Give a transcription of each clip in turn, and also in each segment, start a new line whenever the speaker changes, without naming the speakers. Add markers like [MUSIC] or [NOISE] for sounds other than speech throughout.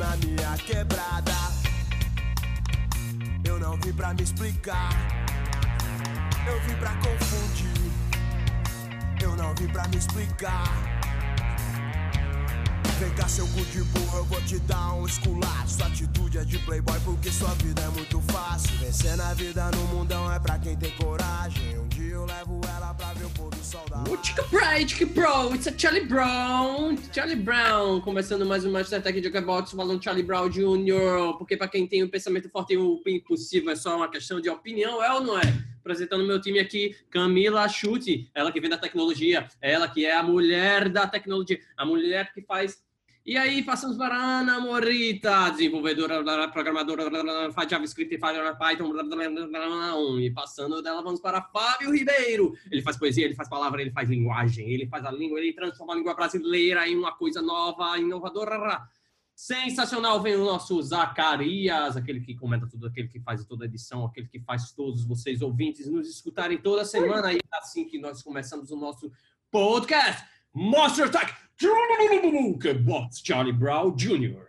na minha quebrada. Eu não vim pra me explicar. Eu vim pra confundir. Eu não vim pra me explicar. Vem cá, seu cu de burro, eu vou te dar um esculacho. Sua atitude é de playboy porque sua vida é muito fácil. Vencer na vida no mundão é pra quem tem coragem. O
Pride, Tica Pro, it's a Charlie Brown, Charlie Brown, começando mais um Master Tech de Box, falando Charlie Brown Jr., porque para quem tem um pensamento forte e o impossível é só uma questão de opinião, é ou não é? Apresentando meu time aqui, Camila Chute, ela que vem da tecnologia, ela que é a mulher da tecnologia, a mulher que faz e aí, passamos para Ana Morita, desenvolvedora, programadora, faz JavaScript, faz Python, e passando dela, vamos para Fábio Ribeiro. Ele faz poesia, ele faz palavra, ele faz linguagem, ele faz a língua, ele transforma a língua brasileira em uma coisa nova, inovadora. Sensacional, vem o nosso Zacarias, aquele que comenta tudo, aquele que faz toda a edição, aquele que faz todos vocês ouvintes nos escutarem toda semana. E é assim que nós começamos o nosso podcast. Monster Attack Box Charlie Brown Jr.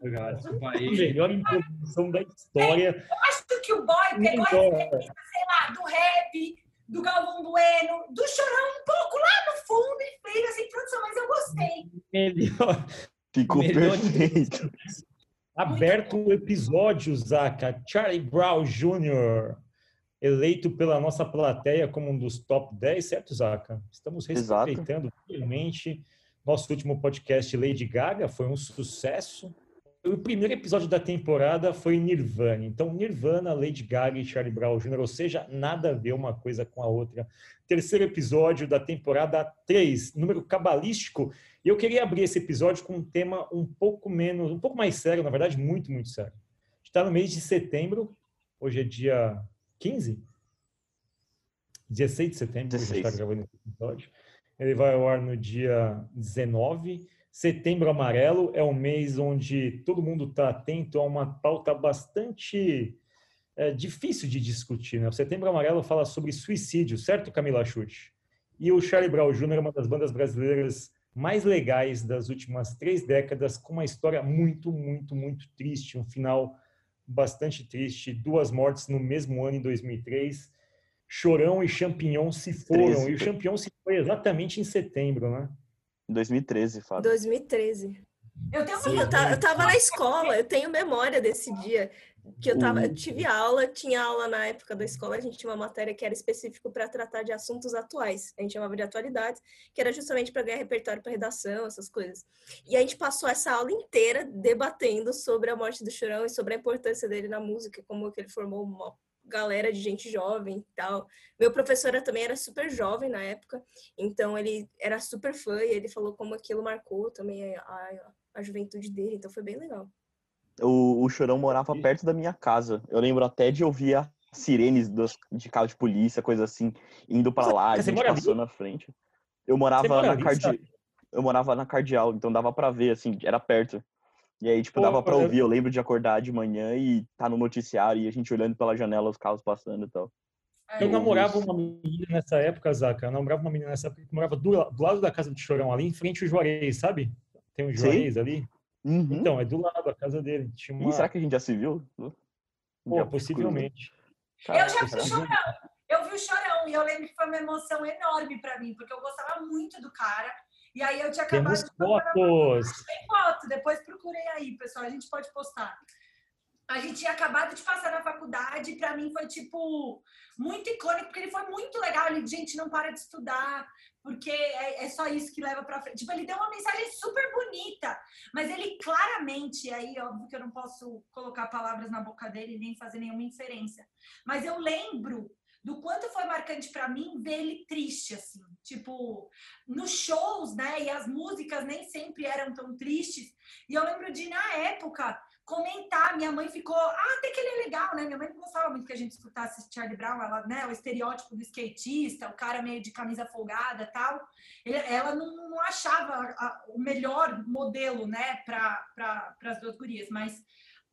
Melhor introdução da história.
Eu acho que o boy pegou a referência, sei lá, do rap, do Galvão Bueno, do Chorão um pouco lá no fundo e fez essa introdução, mas eu gostei.
Melhor.
Ficou
melhor
perfeito.
Aberto o episódio, Zaca. Charlie Brown Jr. eleito pela nossa plateia como um dos top 10, certo, Zaca? Estamos
Exato.
respeitando fielmente. Nosso último podcast, Lady Gaga, foi um sucesso. O primeiro episódio da temporada foi Nirvana. Então, Nirvana, Lady Gaga e Charlie Brown Jr., ou seja, nada a ver uma coisa com a outra. Terceiro episódio da temporada 3, número cabalístico. E eu queria abrir esse episódio com um tema um pouco menos, um pouco mais sério, na verdade, muito, muito sério. Está no mês de setembro, hoje é dia 15? 16 de setembro, que a gente está
16.
gravando esse episódio. Ele vai ao ar no dia 19. Setembro Amarelo é um mês onde todo mundo está atento a uma pauta bastante é, difícil de discutir. Né? O Setembro Amarelo fala sobre suicídio, certo, Camila Chute? E o Charlie Brown Jr. é uma das bandas brasileiras mais legais das últimas três décadas, com uma história muito, muito, muito triste, um final bastante triste, duas mortes no mesmo ano, em 2003. Chorão e Champignon se foram,
Treze.
e o Champignon se foi exatamente em setembro, né?
Em 2013, Fábio.
2013.
Eu tenho
Sim,
uma
eu, ta- eu tava na escola, eu tenho memória desse dia. Que eu tava, eu tive aula, tinha aula na época da escola, a gente tinha uma matéria que era específico para tratar de assuntos atuais. A gente chamava de atualidades, que era justamente para ganhar repertório para redação, essas coisas. E a gente passou essa aula inteira debatendo sobre a morte do Chorão e sobre a importância dele na música, como que ele formou uma galera de gente jovem e tal. Meu professor também era super jovem na época, então ele era super fã e ele falou como aquilo marcou também a, a, a juventude dele, então foi bem legal.
O, o Chorão morava perto da minha casa. Eu lembro até de ouvir as sirenes dos, de carro de polícia, coisa assim, indo pra
Você-
lá, a gente
mora ali?
passou na frente. Eu morava
mora
na cardi... Eu morava na Cardeal, então dava pra ver, assim, era perto. E aí, tipo, dava pra
eu-
ouvir. Eu lembro de acordar de manhã e tá no noticiário e a gente olhando pela janela, os carros passando e tal.
É,
Eu namorava uma menina nessa época, Zaca. Eu namorava uma menina nessa época que morava do, do lado da casa do Chorão, ali em frente ao Juarez, sabe? Tem um
Sim.
Juarez ali.
Uhum.
Então, é do lado da casa dele. Tinha uma...
Ih, será que a gente já se viu?
Pô,
dia
possivelmente.
Eu já vi o? Chorão. Eu vi o Chorão e eu lembro que foi uma emoção enorme pra mim, porque eu gostava muito do cara. E aí eu tinha acabado
Temos
de
fotos.
Tem foto, depois procurei aí, pessoal, a gente pode postar. A gente tinha acabado de passar na faculdade pra mim foi, tipo, muito icônico, porque ele foi muito legal. Ele, gente, não para de estudar, porque é, é só isso que leva pra frente. Tipo, ele deu uma mensagem super bonita, mas ele claramente, aí, óbvio que eu não posso colocar palavras na boca dele nem fazer nenhuma inferência, mas eu lembro do quanto foi marcante pra mim ver ele triste, assim. Tipo, nos shows, né? E as músicas nem sempre eram tão tristes. E eu lembro de, na época, comentar. Minha mãe ficou, ah, até que ele é legal, né? Minha mãe não gostava muito que a gente escutasse Charlie Brown, ela, né? O estereótipo do skatista, o cara meio de camisa folgada tal. Ela não, não achava a, o melhor modelo, né, para pra, as duas gurias, mas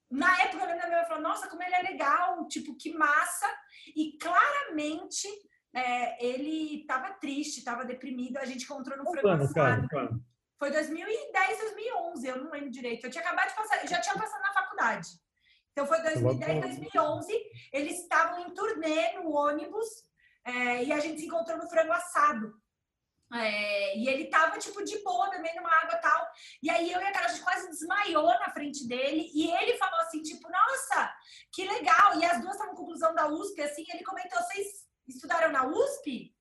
na época eu lembro da minha mãe falou, nossa, como ele é legal, tipo, que massa. E claramente é, ele estava triste, estava deprimido. A gente encontrou no frango assado. Foi 2010, 2011, eu não lembro direito. Eu tinha acabado de passar, eu já tinha passado na faculdade. Então foi 2010, 2011. Eles estavam em turnê no ônibus é, e a gente se encontrou no frango assado. É, e ele tava, tipo, de boa, bebendo uma água e tal. E aí eu e a cara, a gente quase desmaiou na frente dele. E ele falou assim, tipo, nossa, que legal. E as duas estavam conclusão da USP, assim. Ele comentou, vocês estudaram na USP?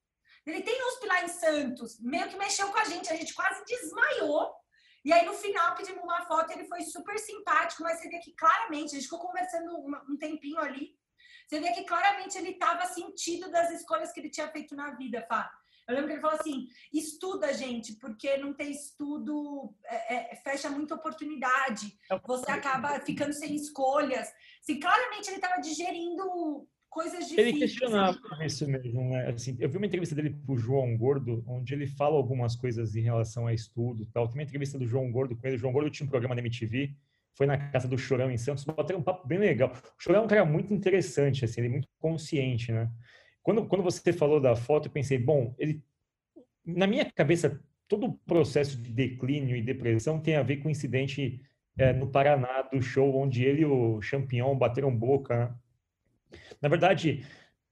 Ele tem USP lá em Santos, meio que mexeu com a gente, a gente quase desmaiou. E aí, no final, pedimos uma foto, ele foi super simpático, mas você vê que claramente, a gente ficou conversando um tempinho ali, você vê que claramente ele estava sentido das escolhas que ele tinha feito na vida, Fá. Eu lembro que ele falou assim: estuda, gente, porque não ter estudo é, é, fecha muita oportunidade. É Você acaba ficando sem escolhas. Assim, claramente ele estava digerindo coisas difíceis.
Ele questionava isso mesmo, né? Assim, eu vi uma entrevista dele pro João Gordo, onde ele fala algumas coisas em relação a estudo tal. Tem uma entrevista do João Gordo com ele. O João Gordo tinha um programa da MTV, foi na casa do Chorão em Santos, bateram um papo bem legal. O Chorão é um cara muito interessante, assim, ele é muito consciente, né? Quando, quando você falou da foto, eu pensei, bom, ele... Na minha cabeça, todo o processo de declínio e depressão tem a ver com o incidente é, no Paraná do show onde ele e o Champignon bateram boca, né? Na verdade,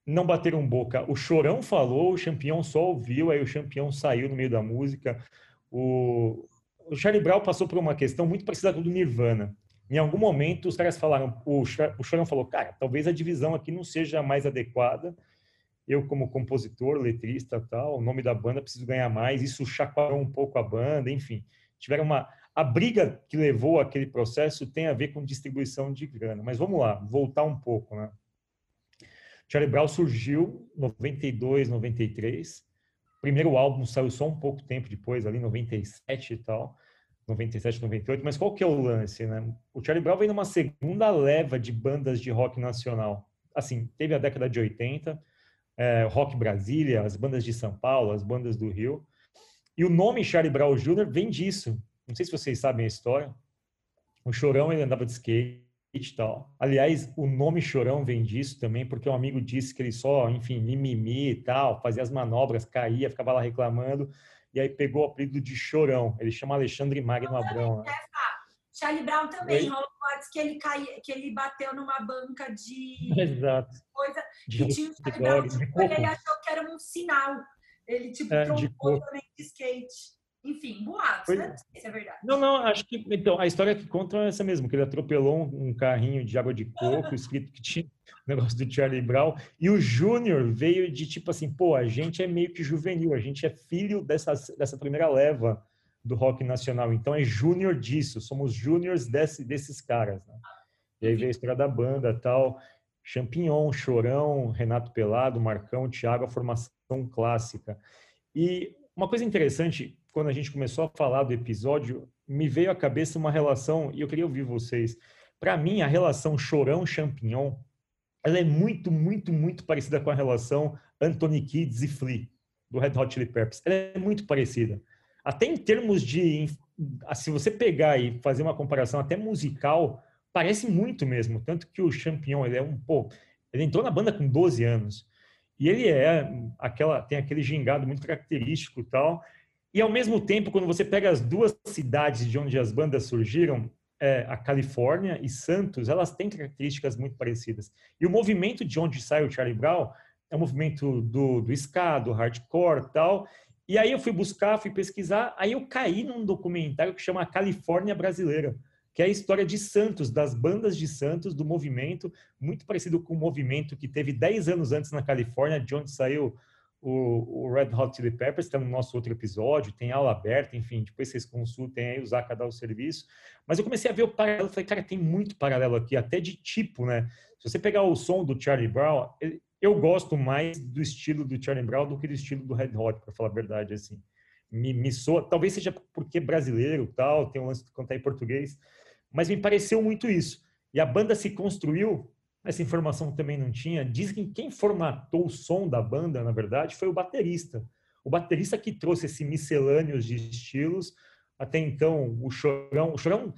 não bateram boca. O Chorão falou, o Champion só ouviu, aí o Champion saiu no meio da música. O, o Charlie Brown passou por uma questão muito parecida com a do Nirvana. Em algum momento, os caras falaram, o, o Chorão falou, cara, talvez a divisão aqui não seja mais adequada. Eu, como compositor, letrista tal, o nome da banda, preciso ganhar mais. Isso chacoalhou um pouco a banda, enfim. Tiveram uma... A briga que levou aquele processo tem a ver com distribuição de grana. Mas vamos lá, voltar um pouco, né? Charlie Brown surgiu em 92, 93. O primeiro álbum saiu só um pouco tempo depois, ali 97 e tal. 97, 98, mas qual que é o lance, né? O Charlie Brown vem numa segunda leva de bandas de rock nacional. Assim, teve a década de 80, é, Rock Brasília, as bandas de São Paulo, as bandas do Rio. E o nome Charlie Brown Jr. vem disso. Não sei se vocês sabem a história. O Chorão, ele andava de skate, e tal. Aliás, o nome Chorão vem disso também, porque um amigo disse que ele só, enfim, mimimi e tal, fazia as manobras, caía, ficava lá reclamando, e aí pegou o apelido de Chorão. Ele chama Alexandre Magno Abrão. Né?
Charlie Brown também, rolou que ele caía, que ele bateu numa banca de
Exato.
coisa de que tinha o Charlie Brown, tipo, ele achou que era um sinal. Ele tipo é, trombou também de skate. Enfim, boatos, Foi... né? Isso é verdade.
Não, não, acho que. Então, a história que conta é essa mesmo, que ele atropelou um carrinho de água de coco, escrito que tinha o negócio do Charlie Brown. E o Júnior veio de tipo assim, pô, a gente é meio que juvenil, a gente é filho dessa, dessa primeira leva do rock nacional. Então é júnior disso, somos júniors desse, desses caras. Né? E aí veio a história da banda tal. Champignon, Chorão, Renato Pelado, Marcão, Thiago, a formação clássica. E uma coisa interessante, quando a gente começou a falar do episódio, me veio à cabeça uma relação, e eu queria ouvir vocês. Para mim, a relação Chorão-Champignon, ela é muito, muito, muito parecida com a relação Anthony Kids e Flea, do Red Hot Chili Peppers. Ela é muito parecida. Até em termos de... Se você pegar e fazer uma comparação até musical, parece muito mesmo. Tanto que o Champignon, ele é um... Pô, ele entrou na banda com 12 anos. E ele é aquela... Tem aquele gingado muito característico e tal e ao mesmo tempo, quando você pega as duas cidades de onde as bandas surgiram, é, a Califórnia e Santos, elas têm características muito parecidas. E o movimento de onde sai o Charlie Brown é um movimento do, do ska, do hardcore tal. E aí eu fui buscar, fui pesquisar, aí eu caí num documentário que chama Califórnia Brasileira, que é a história de Santos, das bandas de Santos, do movimento, muito parecido com o movimento que teve 10 anos antes na Califórnia, de onde saiu o, o, Red Hot Chili Peppers, está no nosso outro episódio, tem aula aberta, enfim, depois vocês consultem aí, usar cada o serviço. Mas eu comecei a ver o paralelo, falei, cara, tem muito paralelo aqui, até de tipo, né? Se você pegar o som do Charlie Brown, eu gosto mais do estilo do Charlie Brown do que do estilo do Red Hot, para falar a verdade, assim. Me, me soa, talvez seja porque brasileiro tal, tem um lance de cantar em português, mas me pareceu muito isso. E a banda se construiu, essa informação também não tinha. Dizem que quem formatou o som da banda, na verdade, foi o baterista. O baterista que trouxe esse miscelâneo de estilos. Até então, o Chorão. O Chorão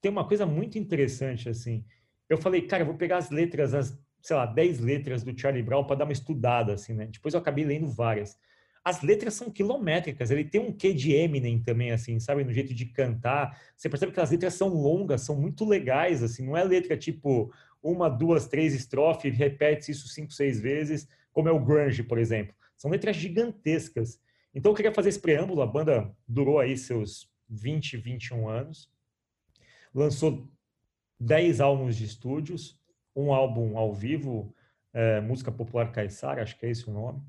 tem uma coisa muito interessante, assim. Eu falei, cara, eu vou pegar as letras, as, sei lá, 10 letras do Charlie Brown para dar uma estudada, assim, né? Depois eu acabei lendo várias. As letras são quilométricas, ele tem um quê de Eminem também, assim, sabe? No jeito de cantar. Você percebe que as letras são longas, são muito legais, assim. Não é letra tipo uma, duas, três estrofes, repete isso cinco, seis vezes, como é o grunge, por exemplo. São letras gigantescas. Então eu queria fazer esse preâmbulo, a banda durou aí seus 20, 21 anos lançou 10 álbuns de estúdios, um álbum ao vivo, é, Música Popular Caissara, acho que é esse o nome.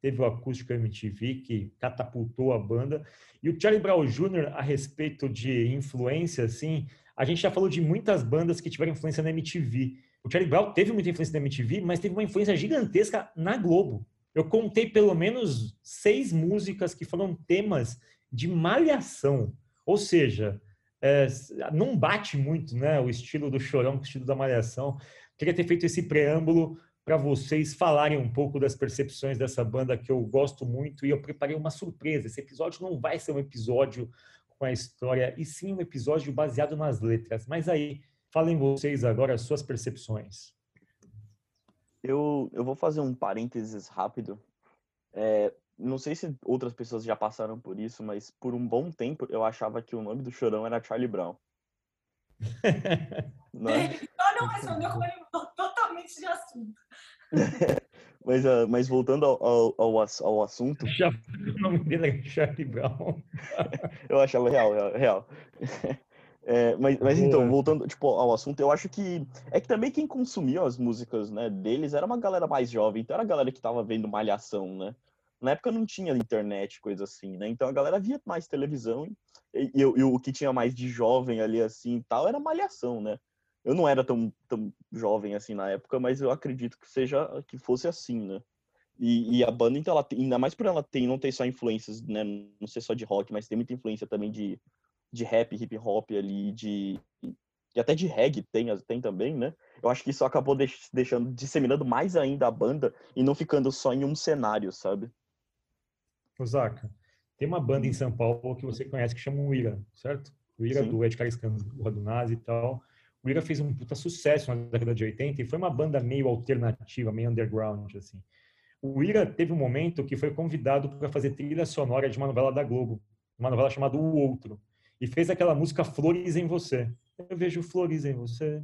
Teve o Acústico MTV, que catapultou a banda. E o Charlie Brown Jr., a respeito de influência, assim, a gente já falou de muitas bandas que tiveram influência na MTV. O Charlie Brown teve muita influência na MTV, mas teve uma influência gigantesca na Globo. Eu contei pelo menos seis músicas que foram temas de malhação. Ou seja, é, não bate muito né, o estilo do Chorão com o estilo da Malhação. Queria ter feito esse preâmbulo para vocês falarem um pouco das percepções dessa banda que eu gosto muito e eu preparei uma surpresa. Esse episódio não vai ser um episódio com a história, e sim um episódio baseado nas letras. Mas aí, falem vocês agora as suas percepções.
Eu, eu vou fazer um parênteses rápido. É, não sei se outras pessoas já passaram por isso, mas por um bom tempo eu achava que o nome do chorão era Charlie Brown. [LAUGHS]
não, é? Só não respondeu como ele mudou totalmente de assunto. [LAUGHS]
mas, uh, mas voltando ao, ao, ao, ao assunto.
Já, o nome dele é Charlie Brown. [LAUGHS]
eu achava real, real. real. É, mas, mas então, voltando tipo, ao assunto, eu acho que é que também quem consumia as músicas né, deles era uma galera mais jovem, então era a galera que tava vendo Malhação, né? Na época não tinha internet, coisa assim, né? Então a galera via mais televisão e, e, e o que tinha mais de jovem ali assim tal era malhação, né? Eu não era tão, tão jovem assim na época, mas eu acredito que seja que fosse assim, né? E, e, a banda, então, ela tem, ainda mais por ela ter, não ter só influências, né? Não ser só de rock, mas tem muita influência também de, de rap, hip hop ali, de. E até de reggae tem, tem também, né? Eu acho que isso acabou deixando, disseminando mais ainda a banda e não ficando só em um cenário, sabe?
Osaka, tem uma banda em São Paulo que você conhece que chama o Ira, certo? O Ira Sim. do Ed Cariscandurra do Nazi e tal. O Ira fez um puta sucesso na década de 80 e foi uma banda meio alternativa, meio underground, assim. O Ira teve um momento que foi convidado para fazer trilha sonora de uma novela da Globo, uma novela chamada O Outro, e fez aquela música Flores em Você. Eu vejo flores em você.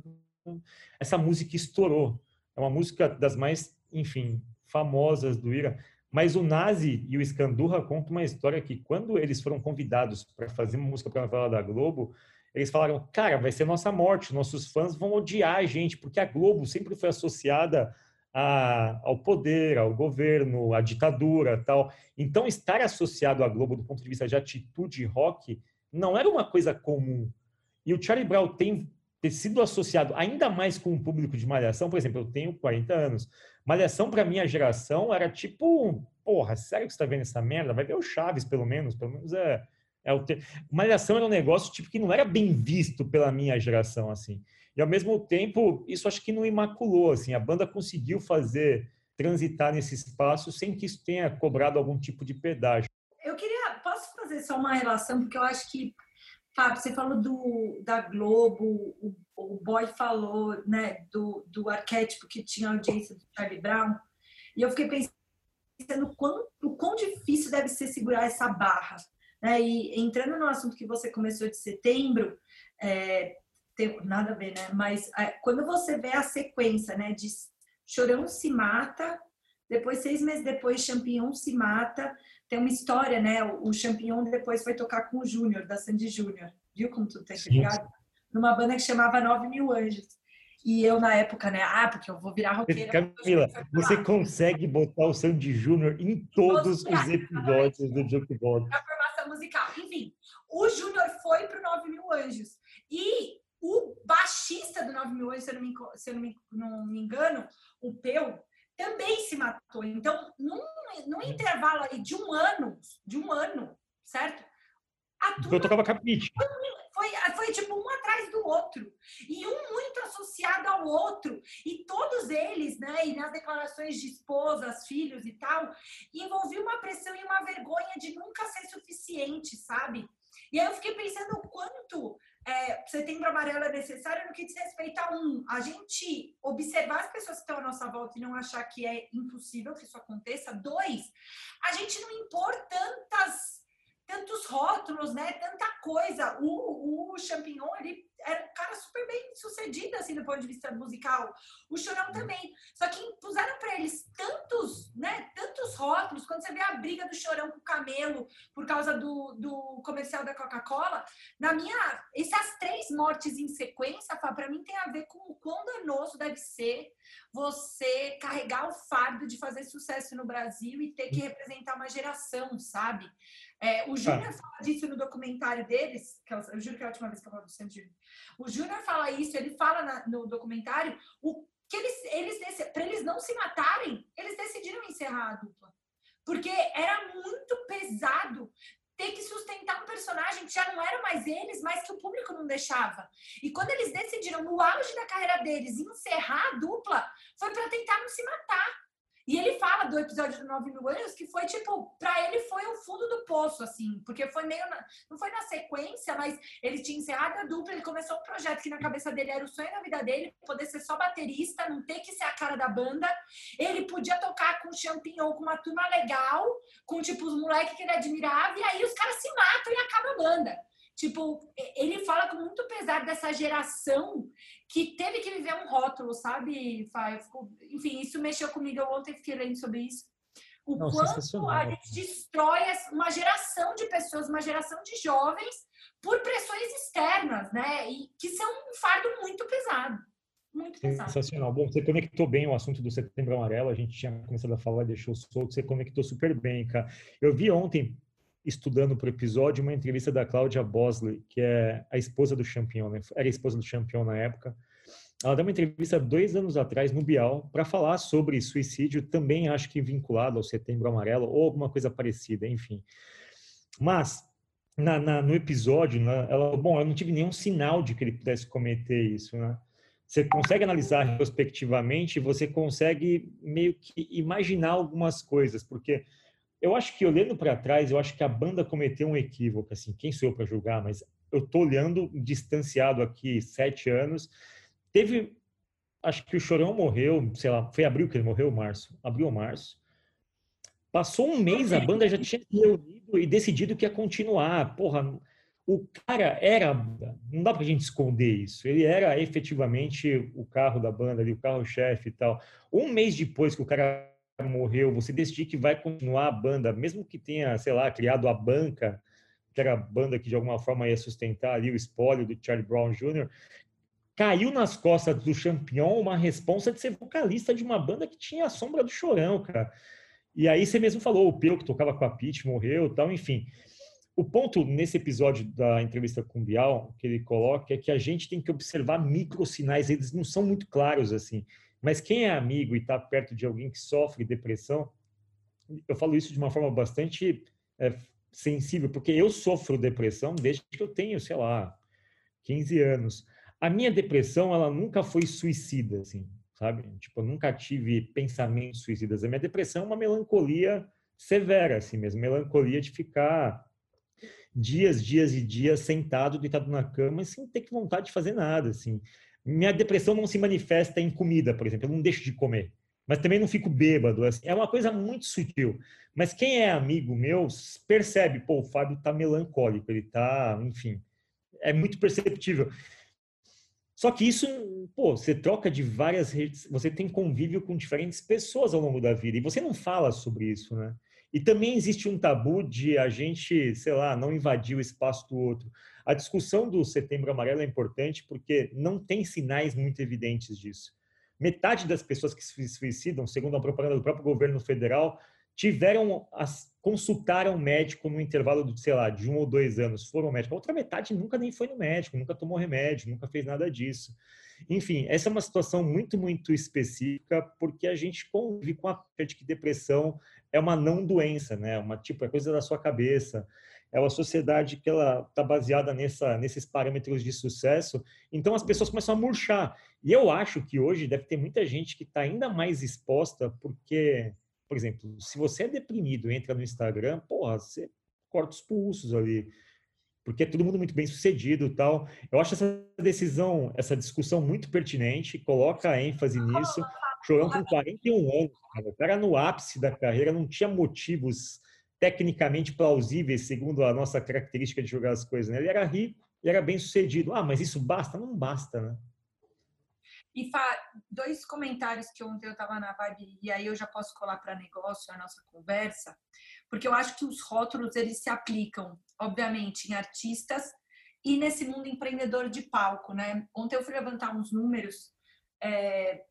Essa música estourou. É uma música das mais, enfim, famosas do Ira. Mas o Nazi e o Escandurra contam uma história que quando eles foram convidados para fazer uma música para a novela da Globo, eles falaram, cara, vai ser nossa morte, nossos fãs vão odiar a gente, porque a Globo sempre foi associada a, ao poder, ao governo, à ditadura tal. Então, estar associado à Globo do ponto de vista de atitude rock não era uma coisa comum. E o Charlie Brown tem ter sido associado ainda mais com o público de Malhação, por exemplo, eu tenho 40 anos, Malhação, para minha geração, era tipo, porra, sério que você tá vendo essa merda? Vai ver o Chaves, pelo menos. Pelo menos é. é o te... Malhação era um negócio tipo que não era bem visto pela minha geração, assim. E ao mesmo tempo, isso acho que não imaculou, assim. A banda conseguiu fazer transitar nesse espaço sem que isso tenha cobrado algum tipo de pedágio.
Eu queria, posso fazer só uma relação, porque eu acho que Fábio, você falou do, da Globo, o, o Boy falou né, do, do arquétipo que tinha a audiência do Charlie Brown, e eu fiquei pensando o quão, quão difícil deve ser segurar essa barra. Né? E entrando no assunto que você começou de setembro, é, tem nada a ver, né? Mas é, quando você vê a sequência né, de Chorão se mata, depois, seis meses depois, Champignon se mata, tem uma história, né? O Champignon depois foi tocar com o Júnior, da Sandy Júnior. Viu como tu tá ligado? Numa banda que chamava Nove Mil Anjos. E eu, na época, né? Ah, porque eu vou virar roqueira.
Camila, você consegue botar o Sandy Júnior em todos os episódios do Jukebox.
A formação musical. Enfim, o Júnior foi pro Nove Mil Anjos. E o baixista do Nove Mil Anjos, se eu não me, se eu não me, não me engano, o Peu, também se matou. Então, num, num intervalo aí de um ano, de um ano, certo?
A turma, eu tocava capite.
Foi, Foi, foi tipo um atrás do outro. E um muito associado ao outro. E todos eles, né? E nas declarações de esposas, filhos e tal, envolvia uma pressão e uma vergonha de nunca ser suficiente, sabe? E aí eu fiquei pensando o quanto é, setembro amarelo é necessário no que diz respeito a um, a gente observar as pessoas que estão à nossa volta e não achar que é impossível que isso aconteça. Dois, a gente não impor tantas tantos rótulos, né? Tanta coisa. O, o Champignon, ele era um cara super bem sucedido, assim, do ponto de vista musical. O Chorão também. Só que impuseram para eles tantos, né? Tantos rótulos. Quando você vê a briga do Chorão com o Camelo por causa do, do comercial da Coca-Cola, na minha... Essas três mortes em sequência, para mim, tem a ver com o quão danoso deve ser você carregar o fardo de fazer sucesso no Brasil e ter que representar uma geração, sabe? É, o Júnior ah. fala disso no documentário deles, que eu, eu, juro que é a última vez que eu falo do Sandy. O Júnior fala isso, ele fala na, no documentário o que eles, eles para eles não se matarem, eles decidiram encerrar a dupla. Porque era muito pesado ter que sustentar um personagem que já não era mais eles, mas que o público não deixava. E quando eles decidiram, no auge da carreira deles, encerrar a dupla, foi para tentar não se matar. E ele fala do episódio do 9 mil anos que foi tipo, para ele foi o fundo do poço, assim, porque foi meio. Na, não foi na sequência, mas ele tinha encerrado a dupla, ele começou um projeto que na cabeça dele era o sonho da vida dele, poder ser só baterista, não ter que ser a cara da banda. Ele podia tocar com champignon, com uma turma legal, com tipo os moleques que ele admirava, e aí os caras se matam e acaba a banda. Tipo, ele fala com muito pesar dessa geração que teve que viver um rótulo, sabe? Enfim, isso mexeu comigo. Eu ontem fiquei lendo sobre isso. O Não, quanto a gente destrói uma geração de pessoas, uma geração de jovens, por pressões externas, né? E que são um fardo muito pesado. Muito pesado.
Sensacional. Bom, você conectou bem o assunto do Setembro Amarelo, a gente tinha começado a falar, deixou solto, você conectou super bem, cara. Eu vi ontem, estudando para o episódio uma entrevista da Cláudia Bosley, que é a esposa do Champion, né? era a esposa do Champion na época. Ela deu uma entrevista dois anos atrás no Bial para falar sobre suicídio, também acho que vinculado ao Setembro Amarelo ou alguma coisa parecida, enfim. Mas na, na, no episódio, né, ela, bom, eu não tive nenhum sinal de que ele pudesse cometer isso, né? Você consegue analisar retrospectivamente, você consegue meio que imaginar algumas coisas, porque eu acho que olhando para trás, eu acho que a banda cometeu um equívoco, assim, quem sou eu para julgar, mas eu tô olhando distanciado aqui sete anos. Teve, acho que o Chorão morreu, sei lá, foi abril que ele morreu, março, abril ou março. Passou um mês, a banda já tinha se reunido e decidido que ia continuar. Porra, o cara era, não dá pra gente esconder isso. Ele era efetivamente o carro da banda ali, o carro-chefe e tal. Um mês depois que o cara morreu, você decidir que vai continuar a banda, mesmo que tenha, sei lá, criado a banca, que era a banda que de alguma forma ia sustentar ali o espólio do Charlie Brown Jr., caiu nas costas do Champion uma responsa de ser vocalista de uma banda que tinha a sombra do Chorão, cara. E aí você mesmo falou, o Peu, que tocava com a Pete, morreu tal, enfim. O ponto nesse episódio da entrevista com o Bial, que ele coloca, é que a gente tem que observar microsinais, eles não são muito claros assim. Mas quem é amigo e está perto de alguém que sofre depressão, eu falo isso de uma forma bastante é, sensível, porque eu sofro depressão desde que eu tenho, sei lá, 15 anos. A minha depressão, ela nunca foi suicida, assim, sabe? Tipo, eu nunca tive pensamentos suicidas. A minha depressão é uma melancolia severa, assim mesmo, melancolia de ficar dias, dias e dias sentado, deitado na cama, sem ter vontade de fazer nada, assim. Minha depressão não se manifesta em comida, por exemplo, eu não deixo de comer, mas também não fico bêbado. Assim. É uma coisa muito sutil. Mas quem é amigo meu percebe, pô, o Fábio tá melancólico, ele tá, enfim, é muito perceptível. Só que isso, pô, você troca de várias redes, você tem convívio com diferentes pessoas ao longo da vida e você não fala sobre isso, né? E também existe um tabu de a gente, sei lá, não invadir o espaço do outro. A discussão do Setembro Amarelo é importante porque não tem sinais muito evidentes disso. Metade das pessoas que se suicidam, segundo a propaganda do próprio governo federal, tiveram consultaram médico no intervalo de, sei lá, de um ou dois anos, foram ao médico. A outra metade nunca nem foi no médico, nunca tomou remédio, nunca fez nada disso. Enfim, essa é uma situação muito, muito específica, porque a gente convive com a de que depressão é uma não doença, né? Uma tipo, é coisa da sua cabeça é uma sociedade que ela está baseada nessa, nesses parâmetros de sucesso. Então as pessoas começam a murchar. E eu acho que hoje deve ter muita gente que está ainda mais exposta, porque, por exemplo, se você é deprimido e entra no Instagram, porra, você corta os pulsos ali porque é todo mundo muito bem sucedido tal. Eu acho essa decisão, essa discussão muito pertinente, coloca ênfase nisso. Chorão com 41 anos, cara. o cara no ápice da carreira não tinha motivos tecnicamente plausíveis, segundo a nossa característica de jogar as coisas. Né? Ele era rico e era bem sucedido. Ah, mas isso basta? Não basta, né?
E dois comentários que ontem eu estava na vibe, e aí eu já posso colar para negócio a nossa conversa, porque eu acho que os rótulos eles se aplicam, obviamente, em artistas e nesse mundo empreendedor de palco, né? Ontem eu fui levantar uns números. É...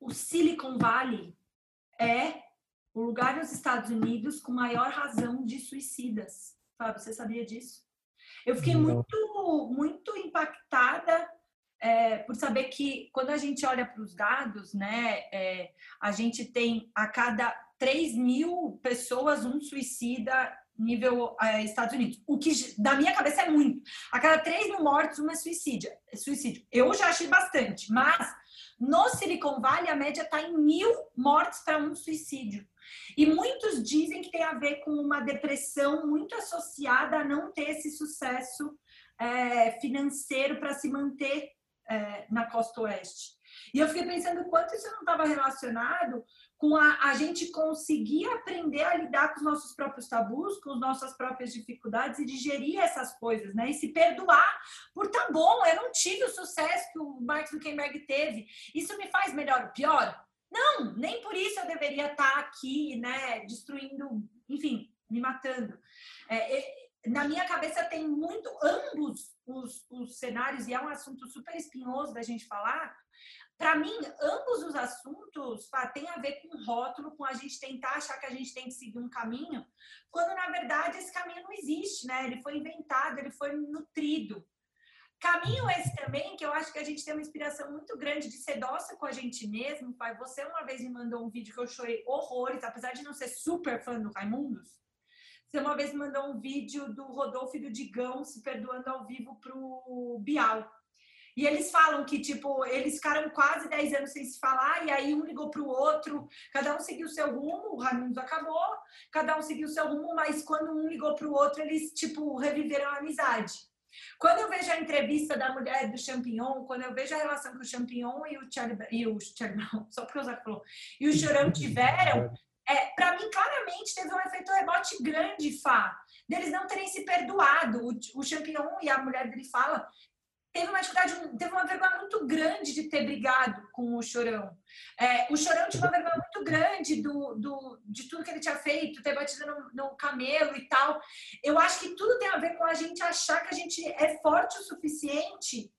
O Silicon Valley é o lugar nos Estados Unidos com maior razão de suicidas. Fábio, você sabia disso? Eu fiquei muito, muito impactada é, por saber que quando a gente olha para os dados, né, é, a gente tem a cada 3 mil pessoas um suicida nível é, Estados Unidos. O que, da minha cabeça, é muito. A cada 3 mil mortes, uma é suicídio. suicídio. Eu já achei bastante, mas no Silicon Valley a média está em mil mortes para um suicídio. E muitos dizem que tem a ver com uma depressão muito associada a não ter esse sucesso é, financeiro para se manter é, na costa oeste. E eu fiquei pensando quanto isso não estava relacionado com a, a gente conseguir aprender a lidar com os nossos próprios tabus, com as nossas próprias dificuldades e digerir essas coisas, né? E se perdoar por tá bom, eu não tive o sucesso que o Mark Zuckerberg teve. Isso me faz melhor ou pior? Não, nem por isso eu deveria estar tá aqui, né? Destruindo, enfim, me matando. É, na minha cabeça tem muito ambos os, os cenários e é um assunto super espinhoso da gente falar. Para mim, ambos os assuntos tem a ver com rótulo, com a gente tentar achar que a gente tem que seguir um caminho, quando na verdade esse caminho não existe, né? Ele foi inventado, ele foi nutrido. Caminho esse também que eu acho que a gente tem uma inspiração muito grande de ser dócil com a gente mesmo. Pai, você uma vez me mandou um vídeo que eu chorei horrores, apesar de não ser super fã do Raimundos. Você uma vez mandou um vídeo do Rodolfo e do Digão se perdoando ao vivo pro Bial. E eles falam que, tipo, eles ficaram quase 10 anos sem se falar, e aí um ligou pro outro, cada um seguiu seu rumo, o Raimundo acabou, cada um seguiu seu rumo, mas quando um ligou pro outro, eles, tipo, reviveram a amizade. Quando eu vejo a entrevista da mulher do Champignon, quando eu vejo a relação que o Champignon e o Charlie, e o [LAUGHS] só porque o Zé falou, e o Chorão tiveram, é, para mim, claramente, teve um efeito rebote grande, Fá, deles não terem se perdoado. O, o Champignon e a mulher dele fala teve uma dificuldade, teve uma vergonha muito grande de ter brigado com o Chorão. É, o Chorão tinha uma vergonha muito grande do, do, de tudo que ele tinha feito, ter batido no, no, camelo e tal. Eu acho que tudo tem a ver com a gente achar que a gente é forte o suficiente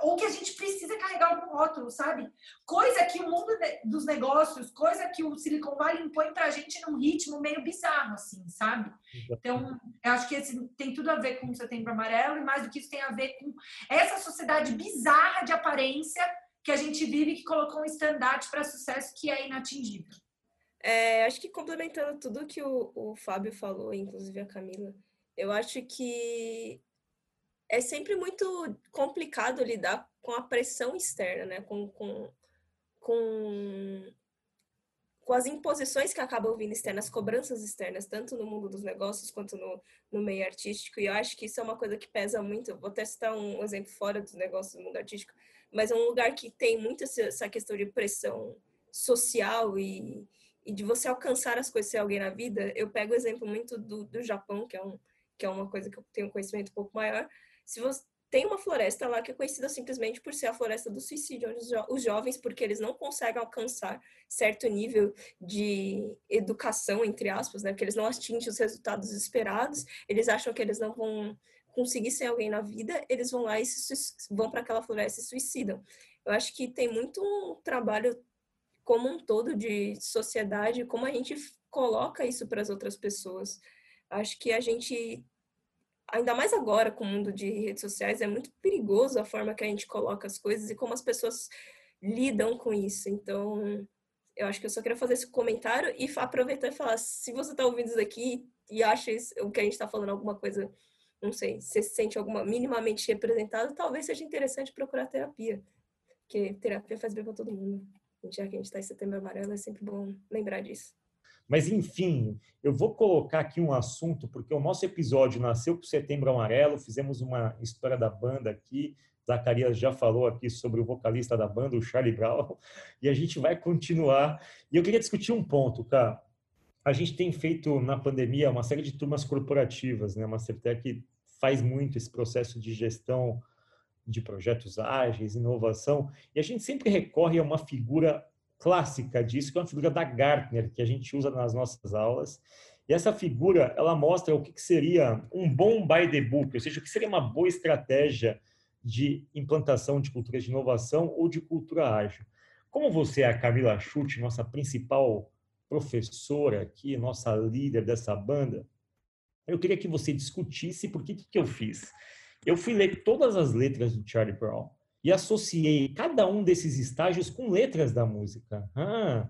ou que a gente precisa carregar algum rótulo, sabe? Coisa que o mundo dos negócios, coisa que o Silicon Valley impõe pra gente num ritmo meio bizarro, assim, sabe? Então, eu acho que esse tem tudo a ver com o Setembro Amarelo e mais do que isso tem a ver com essa sociedade bizarra de aparência que a gente vive que colocou um estandarte para sucesso que é inatingível.
É, acho que complementando tudo que o, o Fábio falou, inclusive a Camila, eu acho que é sempre muito complicado lidar com a pressão externa, né? Com, com, com, com as imposições que acabam vindo externas, as cobranças externas, tanto no mundo dos negócios quanto no, no meio artístico. E eu acho que isso é uma coisa que pesa muito. Vou testar um exemplo fora dos negócios do mundo artístico, mas é um lugar que tem muito essa questão de pressão social e, e de você alcançar as coisas ser alguém na vida. Eu pego o exemplo muito do, do Japão, que é, um, que é uma coisa que eu tenho um conhecimento um pouco maior, se você tem uma floresta lá que é conhecida simplesmente por ser a floresta do suicídio, onde os, jo os jovens, porque eles não conseguem alcançar certo nível de educação, entre aspas, né? Porque eles não atingem os resultados esperados, eles acham que eles não vão conseguir ser alguém na vida, eles vão lá e vão para aquela floresta e suicidam. Eu acho que tem muito um trabalho como um todo de sociedade, como a gente coloca isso para as outras pessoas. Acho que a gente ainda mais agora com o mundo de redes sociais, é muito perigoso a forma que a gente coloca as coisas e como as pessoas lidam com isso. Então, Eu acho que eu só queria fazer esse comentário e aproveitar e falar, se você está ouvindo isso aqui e acha isso, o que a gente está falando alguma coisa, não sei, se se sente alguma minimamente representado, talvez seja interessante procurar terapia. Porque terapia faz bem para todo mundo. Já que a gente está em setembro amarelo, é sempre bom lembrar disso.
Mas, enfim, eu vou colocar aqui um assunto, porque o nosso episódio nasceu com Setembro Amarelo, fizemos uma história da banda aqui, Zacarias já falou aqui sobre o vocalista da banda, o Charlie Brown, [LAUGHS] e a gente vai continuar. E eu queria discutir um ponto, cara. A gente tem feito na pandemia uma série de turmas corporativas, né? Uma Mastertech faz muito esse processo de gestão de projetos ágeis, inovação, e a gente sempre recorre a uma figura clássica disso, que é uma figura da Gartner, que a gente usa nas nossas aulas. E essa figura, ela mostra o que seria um bom by the book, ou seja, o que seria uma boa estratégia de implantação de culturas de inovação ou de cultura ágil. Como você é a Camila Chute, nossa principal professora aqui, nossa líder dessa banda, eu queria que você discutisse por que que eu fiz. Eu fui ler todas as letras do Charlie Brown e associei cada um desses estágios com letras da música. Ah.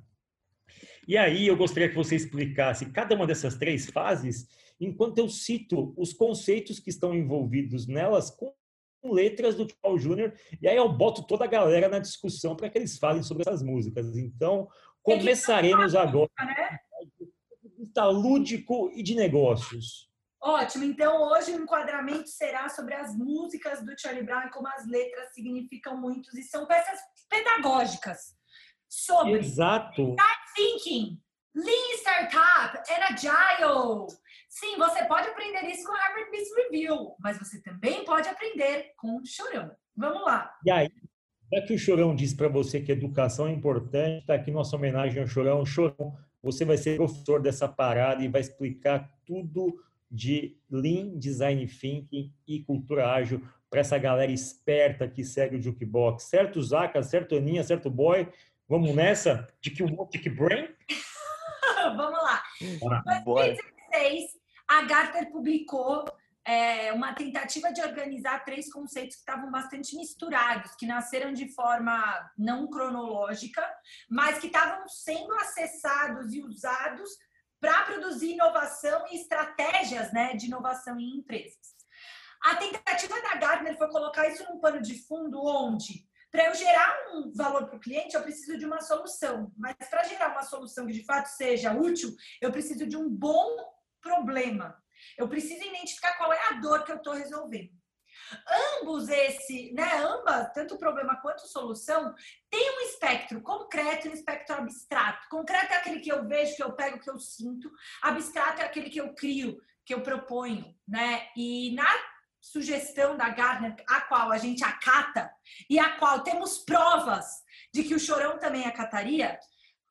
E aí eu gostaria que você explicasse cada uma dessas três fases, enquanto eu cito os conceitos que estão envolvidos nelas com letras do Paul Júnior, e aí eu boto toda a galera na discussão para que eles falem sobre essas músicas. Então, começaremos agora. Né? Está lúdico e de negócios.
Ótimo, então hoje o enquadramento será sobre as músicas do Charlie Brown e como as letras significam muito e são peças pedagógicas sobre
Exato.
thinking, lean startup and agile. Sim, você pode aprender isso com Harvard Business Review, mas você também pode aprender com o Chorão. Vamos lá.
E aí, já que o Chorão disse para você que educação é importante, está aqui nossa homenagem ao Chorão. Chorão, você vai ser professor dessa parada e vai explicar tudo de Lean Design Thinking e cultura ágil para essa galera esperta que segue o Jukebox. Certo, Zaca? Certo, Aninha? Certo, Boy? Vamos nessa? De que o Tick Brain? [LAUGHS]
Vamos lá. Em 2016, a Gartner publicou é, uma tentativa de organizar três conceitos que estavam bastante misturados, que nasceram de forma não cronológica, mas que estavam sendo acessados e usados para produzir inovação e estratégias né, de inovação em empresas. A tentativa da Gartner foi colocar isso num pano de fundo onde para eu gerar um valor para o cliente, eu preciso de uma solução. Mas para gerar uma solução que de fato seja útil, eu preciso de um bom problema. Eu preciso identificar qual é a dor que eu estou resolvendo. Ambos esse, né, ambas, tanto problema quanto solução, tem um espectro concreto e um espectro abstrato. Concreto é aquele que eu vejo, que eu pego, que eu sinto. Abstrato é aquele que eu crio, que eu proponho, né? E na sugestão da Gardner, a qual a gente acata e a qual temos provas de que o Chorão também acataria,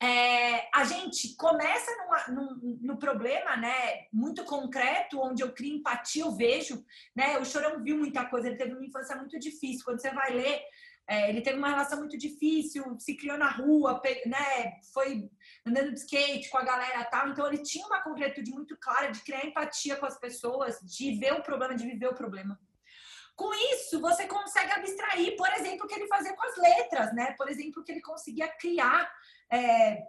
é, a gente começa numa, num, no problema, né, muito concreto, onde eu crio empatia, eu vejo, né, o Chorão viu muita coisa, ele teve uma infância muito difícil, quando você vai ler, é, ele teve uma relação muito difícil, se criou na rua, né, foi andando de skate com a galera tal, então ele tinha uma concretude muito clara de criar empatia com as pessoas, de ver o problema, de viver o problema. Com isso, você consegue abstrair, por exemplo, o que ele fazia com as letras, né? Por exemplo, o que ele conseguia criar é,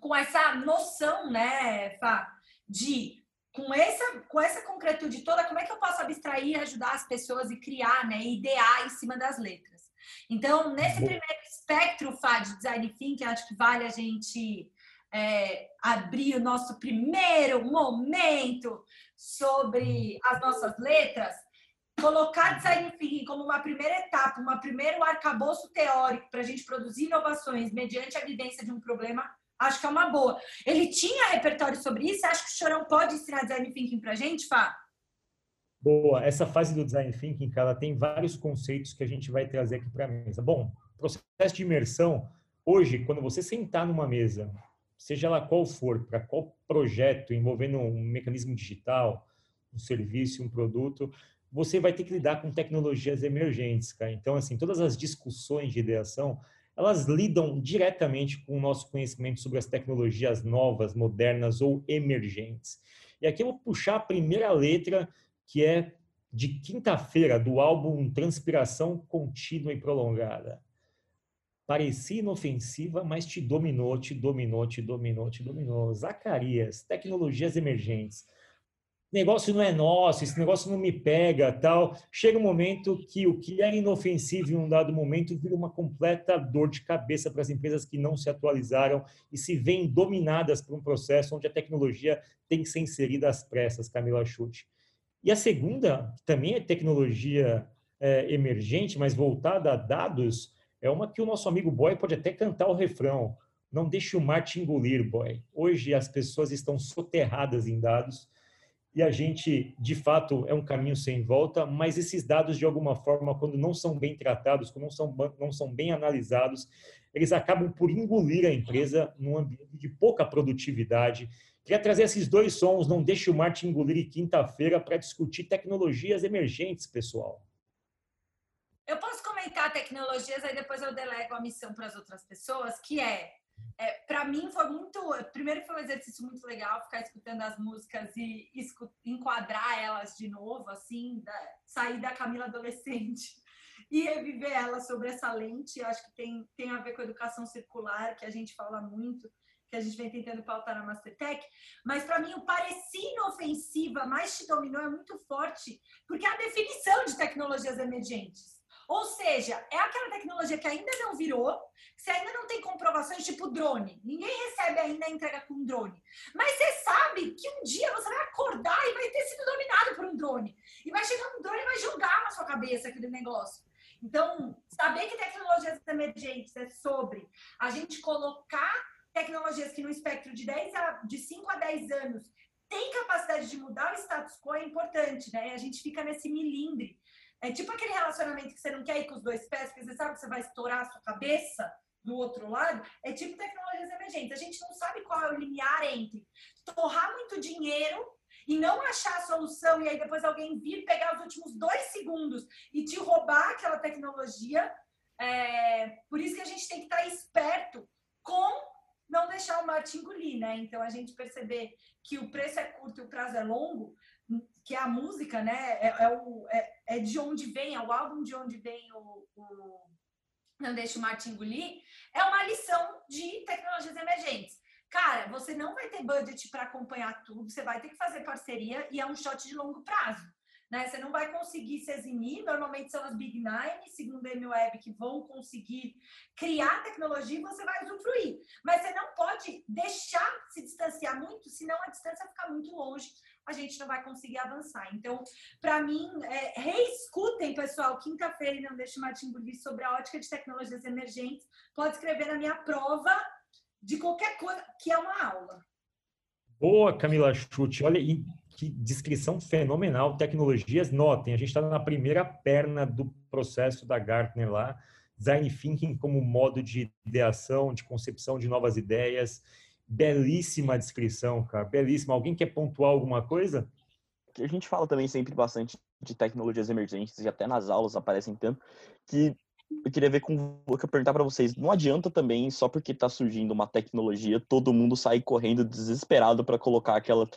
com essa noção, né, Fá, de com essa, com essa concretude toda, como é que eu posso abstrair e ajudar as pessoas e criar, né, idear em cima das letras? Então, nesse primeiro espectro, Fá, de design thinking, acho que vale a gente é, abrir o nosso primeiro momento sobre as nossas letras, colocar design thinking como uma primeira etapa, uma primeiro arcabouço teórico para a gente produzir inovações mediante a vivência de um problema, acho que é uma boa. Ele tinha repertório sobre isso? Acho que o Chorão pode ensinar design thinking para a gente, Fá?
Boa. Essa fase do design thinking, cara, tem vários conceitos que a gente vai trazer aqui para a mesa. Bom, processo de imersão, hoje, quando você sentar numa mesa, seja lá qual for, para qual projeto envolvendo um mecanismo digital, um serviço, um produto, você vai ter que lidar com tecnologias emergentes, cara. Então, assim, todas as discussões de ideação, elas lidam diretamente com o nosso conhecimento sobre as tecnologias novas, modernas ou emergentes. E aqui eu vou puxar a primeira letra, que é de quinta-feira, do álbum Transpiração Contínua e Prolongada. parecia inofensiva, mas te dominou, te dominou, te dominou, te dominou. Zacarias, tecnologias emergentes. Negócio não é nosso, esse negócio não me pega, tal. Chega um momento que o que era inofensivo em um dado momento vira uma completa dor de cabeça para as empresas que não se atualizaram e se veem dominadas por um processo onde a tecnologia tem que ser inserida às pressas, Camila Chute. E a segunda, que também é tecnologia é, emergente, mas voltada a dados, é uma que o nosso amigo Boy pode até cantar o refrão. Não deixe o mar te engolir, Boy. Hoje as pessoas estão soterradas em dados e a gente, de fato, é um caminho sem volta, mas esses dados, de alguma forma, quando não são bem tratados, quando não são, não são bem analisados, eles acabam por engolir a empresa num ambiente de pouca produtividade. Queria trazer esses dois sons, não deixe o mar te engolir, quinta-feira, para discutir tecnologias emergentes, pessoal.
Eu posso comentar tecnologias, aí depois eu delego a missão para as outras pessoas, que é, é para mim foi muito, primeiro foi um exercício muito legal ficar escutando as músicas e enquadrar elas de novo, assim, da, sair da Camila adolescente [LAUGHS] e reviver elas sobre essa lente. Acho que tem, tem a ver com a educação circular, que a gente fala muito, que a gente vem tentando pautar na Mastertech, mas para mim o parecer inofensiva mais te dominou é muito forte, porque é a definição de tecnologias emergentes. Ou seja, é aquela tecnologia que ainda não virou, você ainda não tem comprovações, tipo drone. Ninguém recebe ainda a entrega com drone. Mas você sabe que um dia você vai acordar e vai ter sido dominado por um drone. E vai chegar um drone e vai jogar na sua cabeça aquele negócio. Então, saber que tecnologias emergentes é sobre a gente colocar tecnologias que no espectro de, 10 a, de 5 a 10 anos tem capacidade de mudar o status quo é importante, né? A gente fica nesse milindre é tipo aquele relacionamento que você não quer ir com os dois pés, porque você sabe que você vai estourar a sua cabeça do outro lado. É tipo tecnologias emergentes. A gente não sabe qual é o limiar entre torrar muito dinheiro e não achar a solução e aí depois alguém vir pegar os últimos dois segundos e te roubar aquela tecnologia. É, por isso que a gente tem que estar esperto com não deixar o mar te engolir, né? Então a gente perceber que o preço é curto e o prazo é longo, que é a música, né? É, é, o, é, é, de onde vem, é o álbum de onde vem o, o Não Deixa o Martin engolir, é uma lição de tecnologias emergentes. Cara, você não vai ter budget para acompanhar tudo, você vai ter que fazer parceria e é um shot de longo prazo. Né? Você não vai conseguir se eximir, normalmente são as Big Nine, segundo a MWeb, que vão conseguir criar tecnologia e você vai usufruir. Mas você não pode deixar se distanciar muito, senão a distância fica muito longe a gente não vai conseguir avançar. Então, para mim, é, reescutem, pessoal, quinta-feira, não deixe Martin Burgui sobre a ótica de tecnologias emergentes. Pode escrever na minha prova de qualquer coisa, que é uma aula.
Boa, Camila Chute. Olha, que descrição fenomenal. Tecnologias, notem, a gente está na primeira perna do processo da Gartner lá. Design Thinking como modo de ideação, de concepção de novas ideias Belíssima descrição, cara. Belíssima. Alguém quer pontuar alguma coisa?
A gente fala também sempre bastante de tecnologias emergentes e até nas aulas aparecem tanto que eu queria ver com eu perguntar para vocês, não adianta também só porque está surgindo uma tecnologia, todo mundo sair correndo desesperado para colocar aquela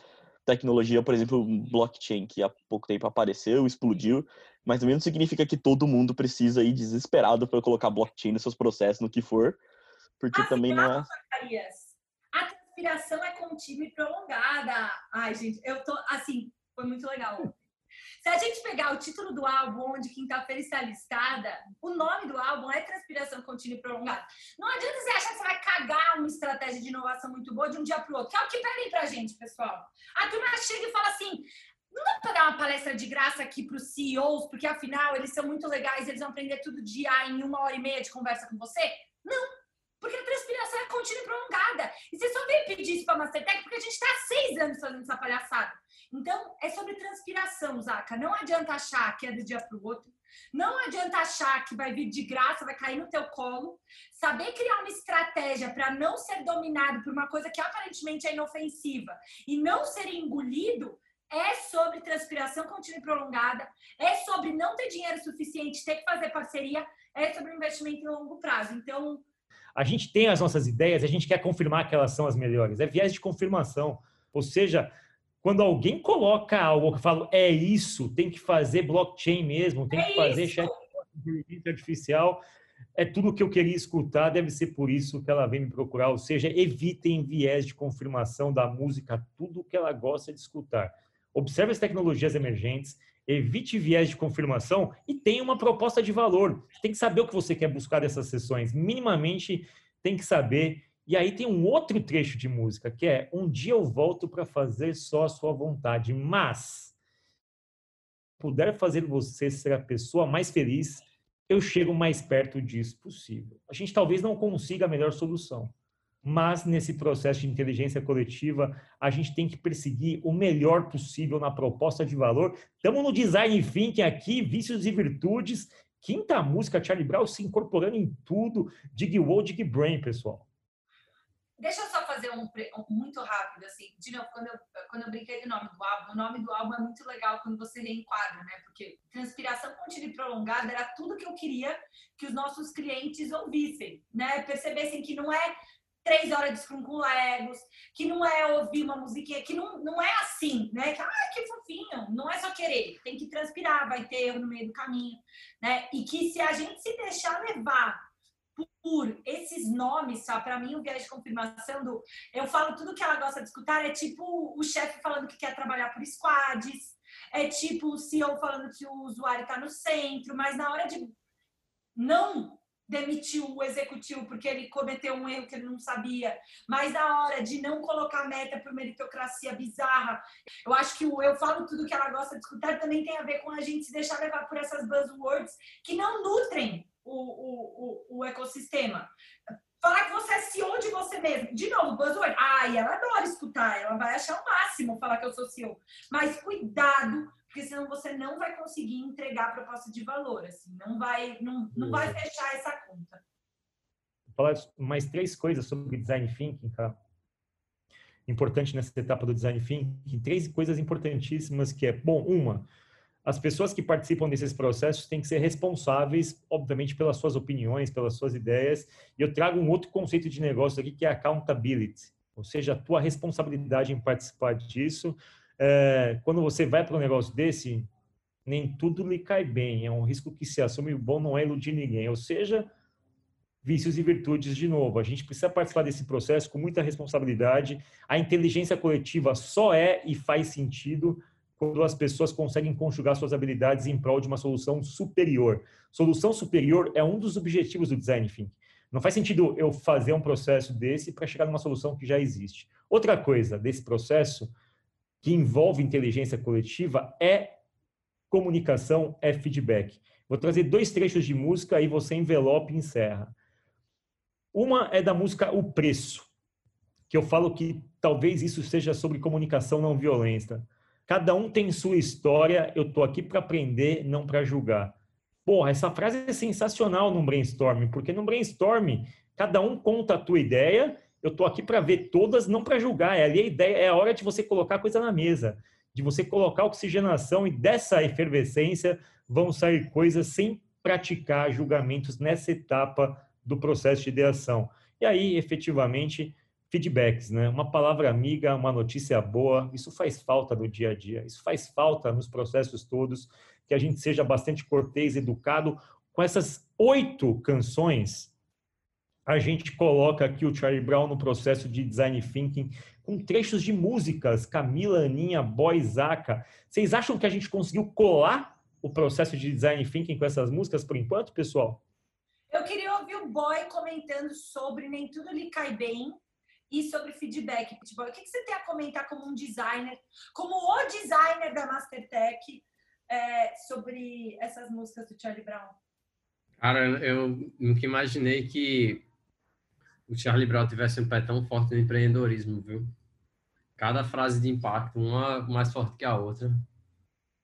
tecnologia, por exemplo, blockchain, que há pouco tempo apareceu, explodiu, mas também não significa que todo mundo precisa ir desesperado para colocar blockchain nos seus processos, no que for, porque ah, também não é
respiração é contínua e prolongada. Ai, gente, eu tô assim, foi muito legal. Se a gente pegar o título do álbum, onde quinta-feira está listada, o nome do álbum é Transpiração Contínua e Prolongada. Não adianta você achar que você vai cagar uma estratégia de inovação muito boa de um dia para o outro, que é o que pedem pra gente, pessoal. A turma chega e fala assim: não dá para dar uma palestra de graça aqui para os CEOs, porque afinal eles são muito legais, eles vão aprender tudo dia em uma hora e meia de conversa com você? Não, porque a transpiração é contínua e prolongada. E você só veio pedir isso para a Mastertech porque a gente está há seis anos fazendo essa palhaçada. Então, é sobre transpiração, Zaca. Não adianta achar que é do dia para o outro. Não adianta achar que vai vir de graça, vai cair no teu colo. Saber criar uma estratégia para não ser dominado por uma coisa que aparentemente é inofensiva e não ser engolido é sobre transpiração contínua e prolongada, é sobre não ter dinheiro suficiente, ter que fazer parceria, é sobre investimento em longo prazo. Então,
a gente tem as nossas ideias, a gente quer confirmar que elas são as melhores. É viés de confirmação. Ou seja, quando alguém coloca algo que fala, é isso, tem que fazer blockchain mesmo, tem é que fazer chat inteligência artificial, é tudo o que eu queria escutar, deve ser por isso que ela vem me procurar. Ou seja, evitem viés de confirmação da música, tudo o que ela gosta de escutar. Observe as tecnologias emergentes, evite viés de confirmação e tenha uma proposta de valor. Tem que saber o que você quer buscar dessas sessões. Minimamente tem que saber. E aí tem um outro trecho de música, que é um dia eu volto para fazer só a sua vontade, mas puder fazer você ser a pessoa mais feliz, eu chego mais perto disso possível. A gente talvez não consiga a melhor solução, mas nesse processo de inteligência coletiva, a gente tem que perseguir o melhor possível na proposta de valor. Estamos no design thinking aqui, vícios e virtudes. Quinta música, Charlie Brown se incorporando em tudo. Dig Wall, Dig Brain, pessoal.
Deixa eu só fazer um, um, muito rápido, assim. De novo, quando eu, quando eu brinquei do nome do álbum, o nome do álbum é muito legal quando você reenquadra, né? Porque transpiração contínua e prolongada era tudo que eu queria que os nossos clientes ouvissem, né? Percebessem que não é três horas de scrum com Legos, que não é ouvir uma musiquinha, que não, não é assim, né? Que, ah, que fofinho, não é só querer, tem que transpirar, vai ter erro no meio do caminho, né? E que se a gente se deixar levar por esses nomes, só para mim o viés de confirmação do eu falo tudo que ela gosta de escutar é tipo o chefe falando que quer trabalhar por squads, é tipo o CEO falando que o usuário está no centro, mas na hora de não demitir o executivo porque ele cometeu um erro que ele não sabia, mas na hora de não colocar meta por meritocracia bizarra, eu acho que o eu falo tudo que ela gosta de escutar também tem a ver com a gente se deixar levar por essas buzzwords que não nutrem o, o, o, o ecossistema. Falar que você é CEO de você mesmo. De novo, buzzword. Ai, ela adora escutar, ela vai achar o máximo falar que eu sou CEO. Mas cuidado, porque senão você não vai conseguir entregar a proposta de valor. Assim, não vai, não, não vai fechar essa conta.
Vou falar mais três coisas sobre design thinking, cara. Importante nessa etapa do design thinking. Três coisas importantíssimas que é, bom, uma, as pessoas que participam desses processos têm que ser responsáveis, obviamente, pelas suas opiniões, pelas suas ideias. E eu trago um outro conceito de negócio aqui que é accountability, ou seja, a tua responsabilidade em participar disso. É, quando você vai para um negócio desse, nem tudo lhe cai bem, é um risco que se assume. O bom não é iludir ninguém, ou seja, vícios e virtudes de novo. A gente precisa participar desse processo com muita responsabilidade. A inteligência coletiva só é e faz sentido quando as pessoas conseguem conjugar suas habilidades em prol de uma solução superior. Solução superior é um dos objetivos do design thinking. Não faz sentido eu fazer um processo desse para chegar numa solução que já existe. Outra coisa desse processo que envolve inteligência coletiva é comunicação, é feedback. Vou trazer dois trechos de música aí você envelope e encerra. Uma é da música O Preço, que eu falo que talvez isso seja sobre comunicação não violenta. Cada um tem sua história, eu tô aqui para aprender, não para julgar. Porra, essa frase é sensacional no brainstorming, porque no brainstorming cada um conta a tua ideia, eu tô aqui para ver todas, não para julgar. É ali a ideia, é a hora de você colocar a coisa na mesa, de você colocar oxigenação e dessa efervescência vão sair coisas sem praticar julgamentos nessa etapa do processo de ideação. E aí, efetivamente, feedbacks, né? Uma palavra amiga, uma notícia boa, isso faz falta no dia a dia, isso faz falta nos processos todos, que a gente seja bastante cortês, educado. Com essas oito canções, a gente coloca aqui o Charlie Brown no processo de design thinking, com trechos de músicas, Camila, Aninha, Boy, Zaca. Vocês acham que a gente conseguiu colar o processo de design thinking com essas músicas por enquanto, pessoal?
Eu queria ouvir o Boy comentando sobre Nem Tudo Lhe Cai Bem, e sobre feedback. Tipo, o que você tem a comentar como um designer, como o designer da Mastertech, é, sobre essas músicas do Charlie Brown?
Cara, eu nunca imaginei que o Charlie Brown tivesse um pé tão forte no empreendedorismo, viu? Cada frase de impacto, uma mais forte que a outra.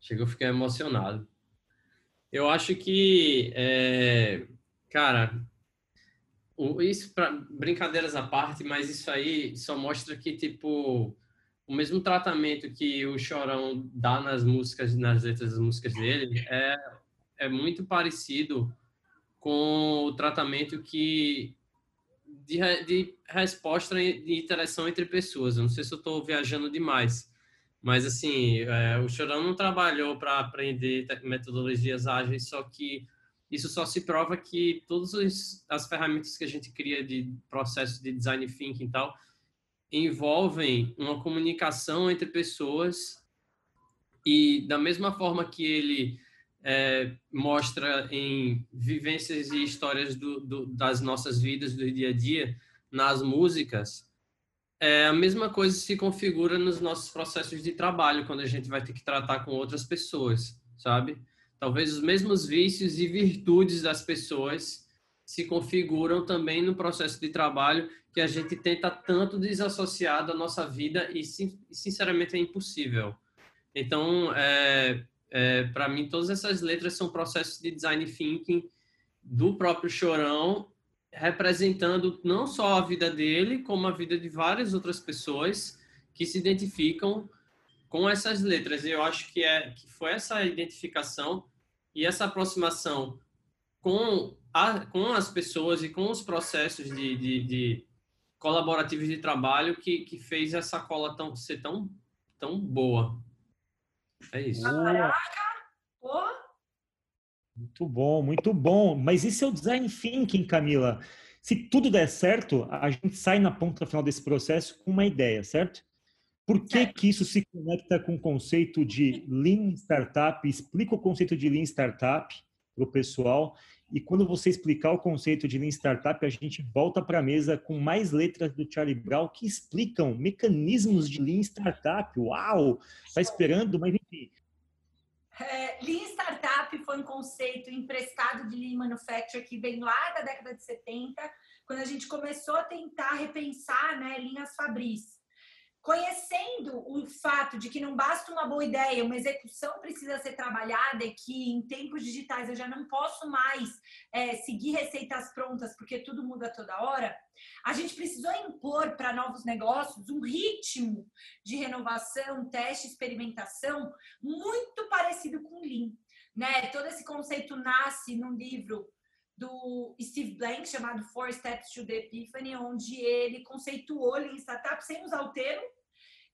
Chegou, fiquei emocionado. Eu acho que, é, cara, isso para brincadeiras à parte, mas isso aí só mostra que tipo o mesmo tratamento que o Chorão dá nas músicas, nas letras das músicas dele, é, é muito parecido com o tratamento que de, de resposta de interação entre pessoas. Eu não sei se eu estou viajando demais, mas assim, é, o Chorão não trabalhou para aprender metodologias ágeis, só que isso só se prova que todas as ferramentas que a gente cria de processo de design thinking e tal envolvem uma comunicação entre pessoas e da mesma forma que ele é, mostra em vivências e histórias do, do, das nossas vidas do dia a dia nas músicas é, a mesma coisa se configura nos nossos processos de trabalho quando a gente vai ter que tratar com outras pessoas sabe talvez os mesmos vícios e virtudes das pessoas se configuram também no processo de trabalho que a gente tenta tanto desassociar da nossa vida e, sinceramente, é impossível. Então, é, é, para mim, todas essas letras são processos de design thinking do próprio Chorão, representando não só a vida dele, como a vida de várias outras pessoas que se identificam com essas letras. Eu acho que, é, que foi essa identificação e essa aproximação com, a, com as pessoas e com os processos de, de, de colaborativos de trabalho que, que fez essa cola tão, ser tão, tão boa. É isso.
Caraca! Pô.
Muito bom, muito bom. Mas isso é o design thinking, Camila. Se tudo der certo, a gente sai na ponta final desse processo com uma ideia, certo? Por que, que isso se conecta com o conceito de Lean Startup? Explica o conceito de Lean Startup para o pessoal. E quando você explicar o conceito de Lean Startup, a gente volta para a mesa com mais letras do Charlie Brown que explicam mecanismos de Lean Startup. Uau! Está esperando, mas enfim.
É, Lean Startup foi um conceito emprestado de Lean Manufacturing que vem lá da década de 70, quando a gente começou a tentar repensar né, linhas fabris conhecendo o fato de que não basta uma boa ideia, uma execução precisa ser trabalhada e que em tempos digitais eu já não posso mais é, seguir receitas prontas porque tudo muda toda hora, a gente precisou impor para novos negócios um ritmo de renovação, teste, experimentação muito parecido com o Lean. Né? Todo esse conceito nasce num livro do Steve Blank chamado Four Steps to the Epiphany, onde ele conceituou Lean Startup sem usar o termo,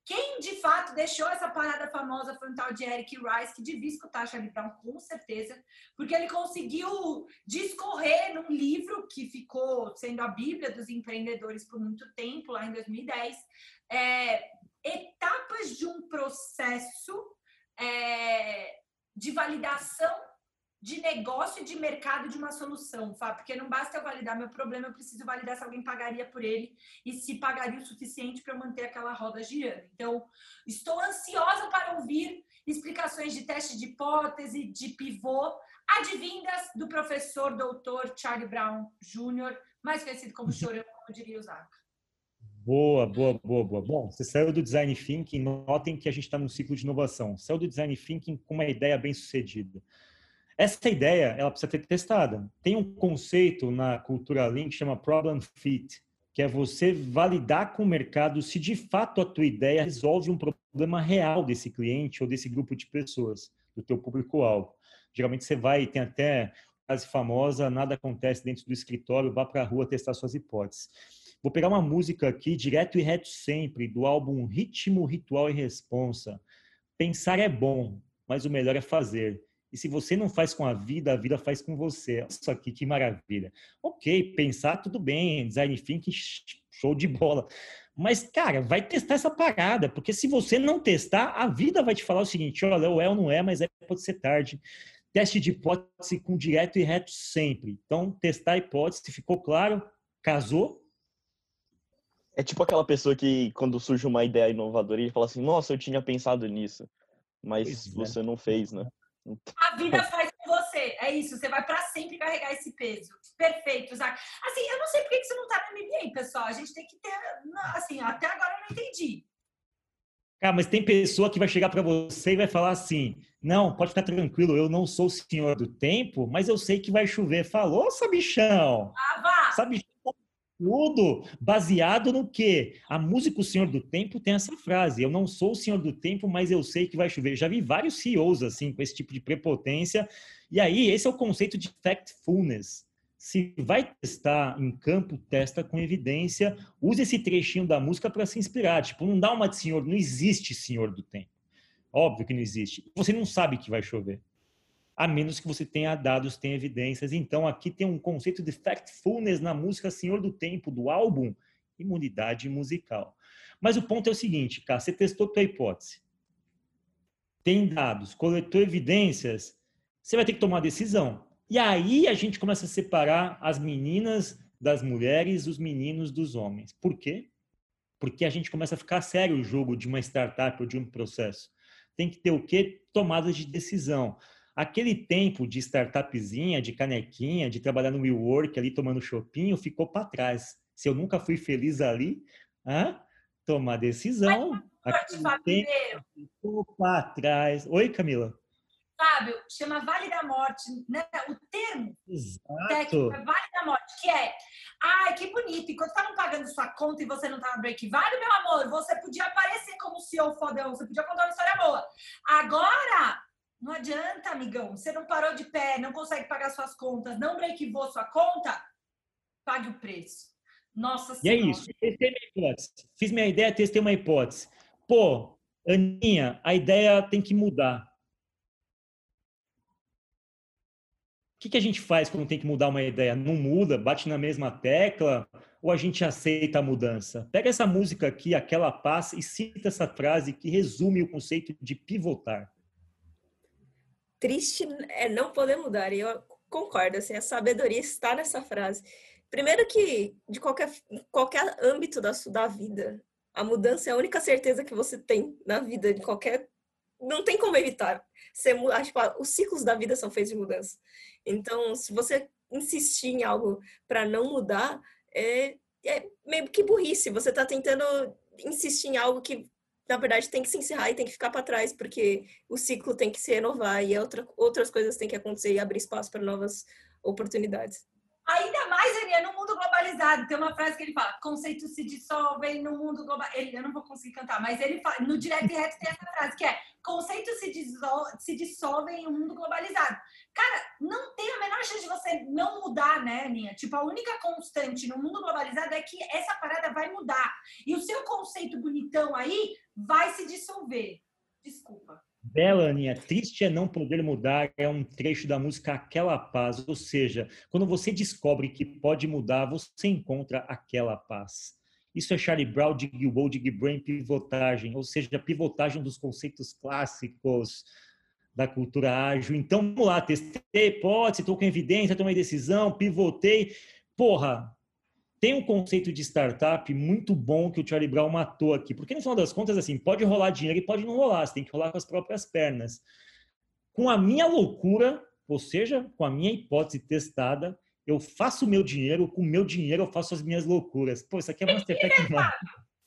quem de fato deixou essa parada famosa foi um tal de Eric Rice, que devia escutar Charlie Brown com certeza, porque ele conseguiu discorrer num livro que ficou sendo a Bíblia dos empreendedores por muito tempo, lá em 2010, é, etapas de um processo é, de validação de negócio e de mercado de uma solução, Fábio, porque não basta eu validar meu problema, eu preciso validar se alguém pagaria por ele e se pagaria o suficiente para manter aquela roda girando. Então, estou ansiosa para ouvir explicações de teste de hipótese, de pivô, advindas do professor doutor Charlie Brown Jr., mais conhecido como Chorão, como diria o Zaca.
Boa, boa, boa, boa. Bom, você saiu do design thinking, notem que a gente está num ciclo de inovação. Saiu do design thinking com uma ideia bem sucedida. Essa ideia, ela precisa ser testada. Tem um conceito na cultura Lean que chama problem fit, que é você validar com o mercado se de fato a tua ideia resolve um problema real desse cliente ou desse grupo de pessoas, do teu público-alvo. Geralmente você vai, tem até frase famosa, nada acontece dentro do escritório, vá para a rua testar suas hipóteses. Vou pegar uma música aqui, direto e reto sempre, do álbum Ritmo, Ritual e Responsa. Pensar é bom, mas o melhor é fazer. E se você não faz com a vida, a vida faz com você. Olha aqui, que maravilha. Ok, pensar, tudo bem. Design thinking, [LAUGHS] show de bola. Mas, cara, vai testar essa parada, porque se você não testar, a vida vai te falar o seguinte: olha, ou é ou não é, mas é, pode ser tarde. Teste de hipótese com direto e reto sempre. Então, testar a hipótese, ficou claro? Casou?
É tipo aquela pessoa que, quando surge uma ideia inovadora, ele fala assim: nossa, eu tinha pensado nisso, mas pois é. você é. não fez, né?
A vida faz com você. É isso. Você vai para sempre carregar esse peso. Perfeito, Zac. Assim, eu não sei por que você não tá no MBA, pessoal. A gente tem que ter. Assim, até agora eu não entendi.
Cara, mas tem pessoa que vai chegar para você e vai falar assim: não, pode ficar tranquilo, eu não sou o senhor do tempo, mas eu sei que vai chover. Falou, sabichão?
Ah, vá!
Sabichão tudo baseado no que? A música O Senhor do Tempo tem essa frase: Eu não sou o Senhor do Tempo, mas eu sei que vai chover. Já vi vários CEOs assim, com esse tipo de prepotência. E aí, esse é o conceito de factfulness. Se vai testar em campo, testa com evidência. Use esse trechinho da música para se inspirar. Tipo, não dá uma de senhor, não existe Senhor do Tempo. Óbvio que não existe. Você não sabe que vai chover. A menos que você tenha dados, tenha evidências. Então, aqui tem um conceito de factfulness na música Senhor do Tempo, do álbum Imunidade Musical. Mas o ponto é o seguinte, cara, você testou tua hipótese, tem dados, coletou evidências, você vai ter que tomar decisão. E aí a gente começa a separar as meninas das mulheres, os meninos dos homens. Por quê? Porque a gente começa a ficar sério o jogo de uma startup ou de um processo. Tem que ter o quê? Tomada de decisão. Aquele tempo de startupzinha, de canequinha, de trabalhar no WeWork ali tomando chopinho, ficou para trás. Se eu nunca fui feliz ali, hã? tomar decisão.
Aquele tempo
ficou para trás. Oi, Camila.
Fábio, chama Vale da Morte, né? O termo
Exato.
técnico é Vale da Morte, que é, ai, que bonito, enquanto estavam pagando sua conta e você não estava break vale, meu amor, você podia aparecer como CEO fodão, você podia contar uma história boa. Agora, não adianta, amigão, você não parou de pé, não consegue pagar suas contas, não breakivou sua conta, pague o preço. Nossa
E é isso, testei minha hipótese. Fiz minha ideia, testei uma hipótese. Pô, Aninha, a ideia tem que mudar O que, que a gente faz quando tem que mudar uma ideia? Não muda, bate na mesma tecla ou a gente aceita a mudança? Pega essa música aqui, aquela paz, e cita essa frase que resume o conceito de pivotar.
Triste é não poder mudar, e eu concordo, assim, a sabedoria está nessa frase. Primeiro que, de qualquer, qualquer âmbito da, da vida, a mudança é a única certeza que você tem na vida, de qualquer... Não tem como evitar. Você, tipo, os ciclos da vida são feitos de mudança. Então, se você insistir em algo para não mudar, é, é meio que burrice. Você está tentando insistir em algo que, na verdade, tem que se encerrar e tem que ficar para trás, porque o ciclo tem que se renovar e outra, outras coisas têm que acontecer e abrir espaço para novas oportunidades.
Ainda mais, Aninha, no mundo globalizado. Tem uma frase que ele fala: conceitos se dissolvem no mundo global. Ele, eu não vou conseguir cantar, mas ele fala, no direto e reto tem essa frase que é: conceitos se, dissol, se dissolvem em um mundo globalizado. Cara, não tem a menor chance de você não mudar, né, Aninha? Tipo, a única constante no mundo globalizado é que essa parada vai mudar. E o seu conceito bonitão aí vai se dissolver. Desculpa.
Bela, Aninha, triste é não poder mudar, é um trecho da música Aquela Paz. Ou seja, quando você descobre que pode mudar, você encontra aquela paz. Isso é Charlie Brown, de Gilboa, de Gibran, pivotagem, ou seja, pivotagem dos conceitos clássicos da cultura ágil. Então, vamos lá, testei hipótese, estou com evidência, tomei decisão, pivotei. Porra, tem um conceito de startup muito bom que o Charlie Brown matou aqui, porque no final das contas, assim, pode rolar dinheiro e pode não rolar, você tem que rolar com as próprias pernas. Com a minha loucura, ou seja, com a minha hipótese testada, eu faço o meu dinheiro, com o meu dinheiro eu faço as minhas loucuras. Pô, isso aqui é Mastertech
demais.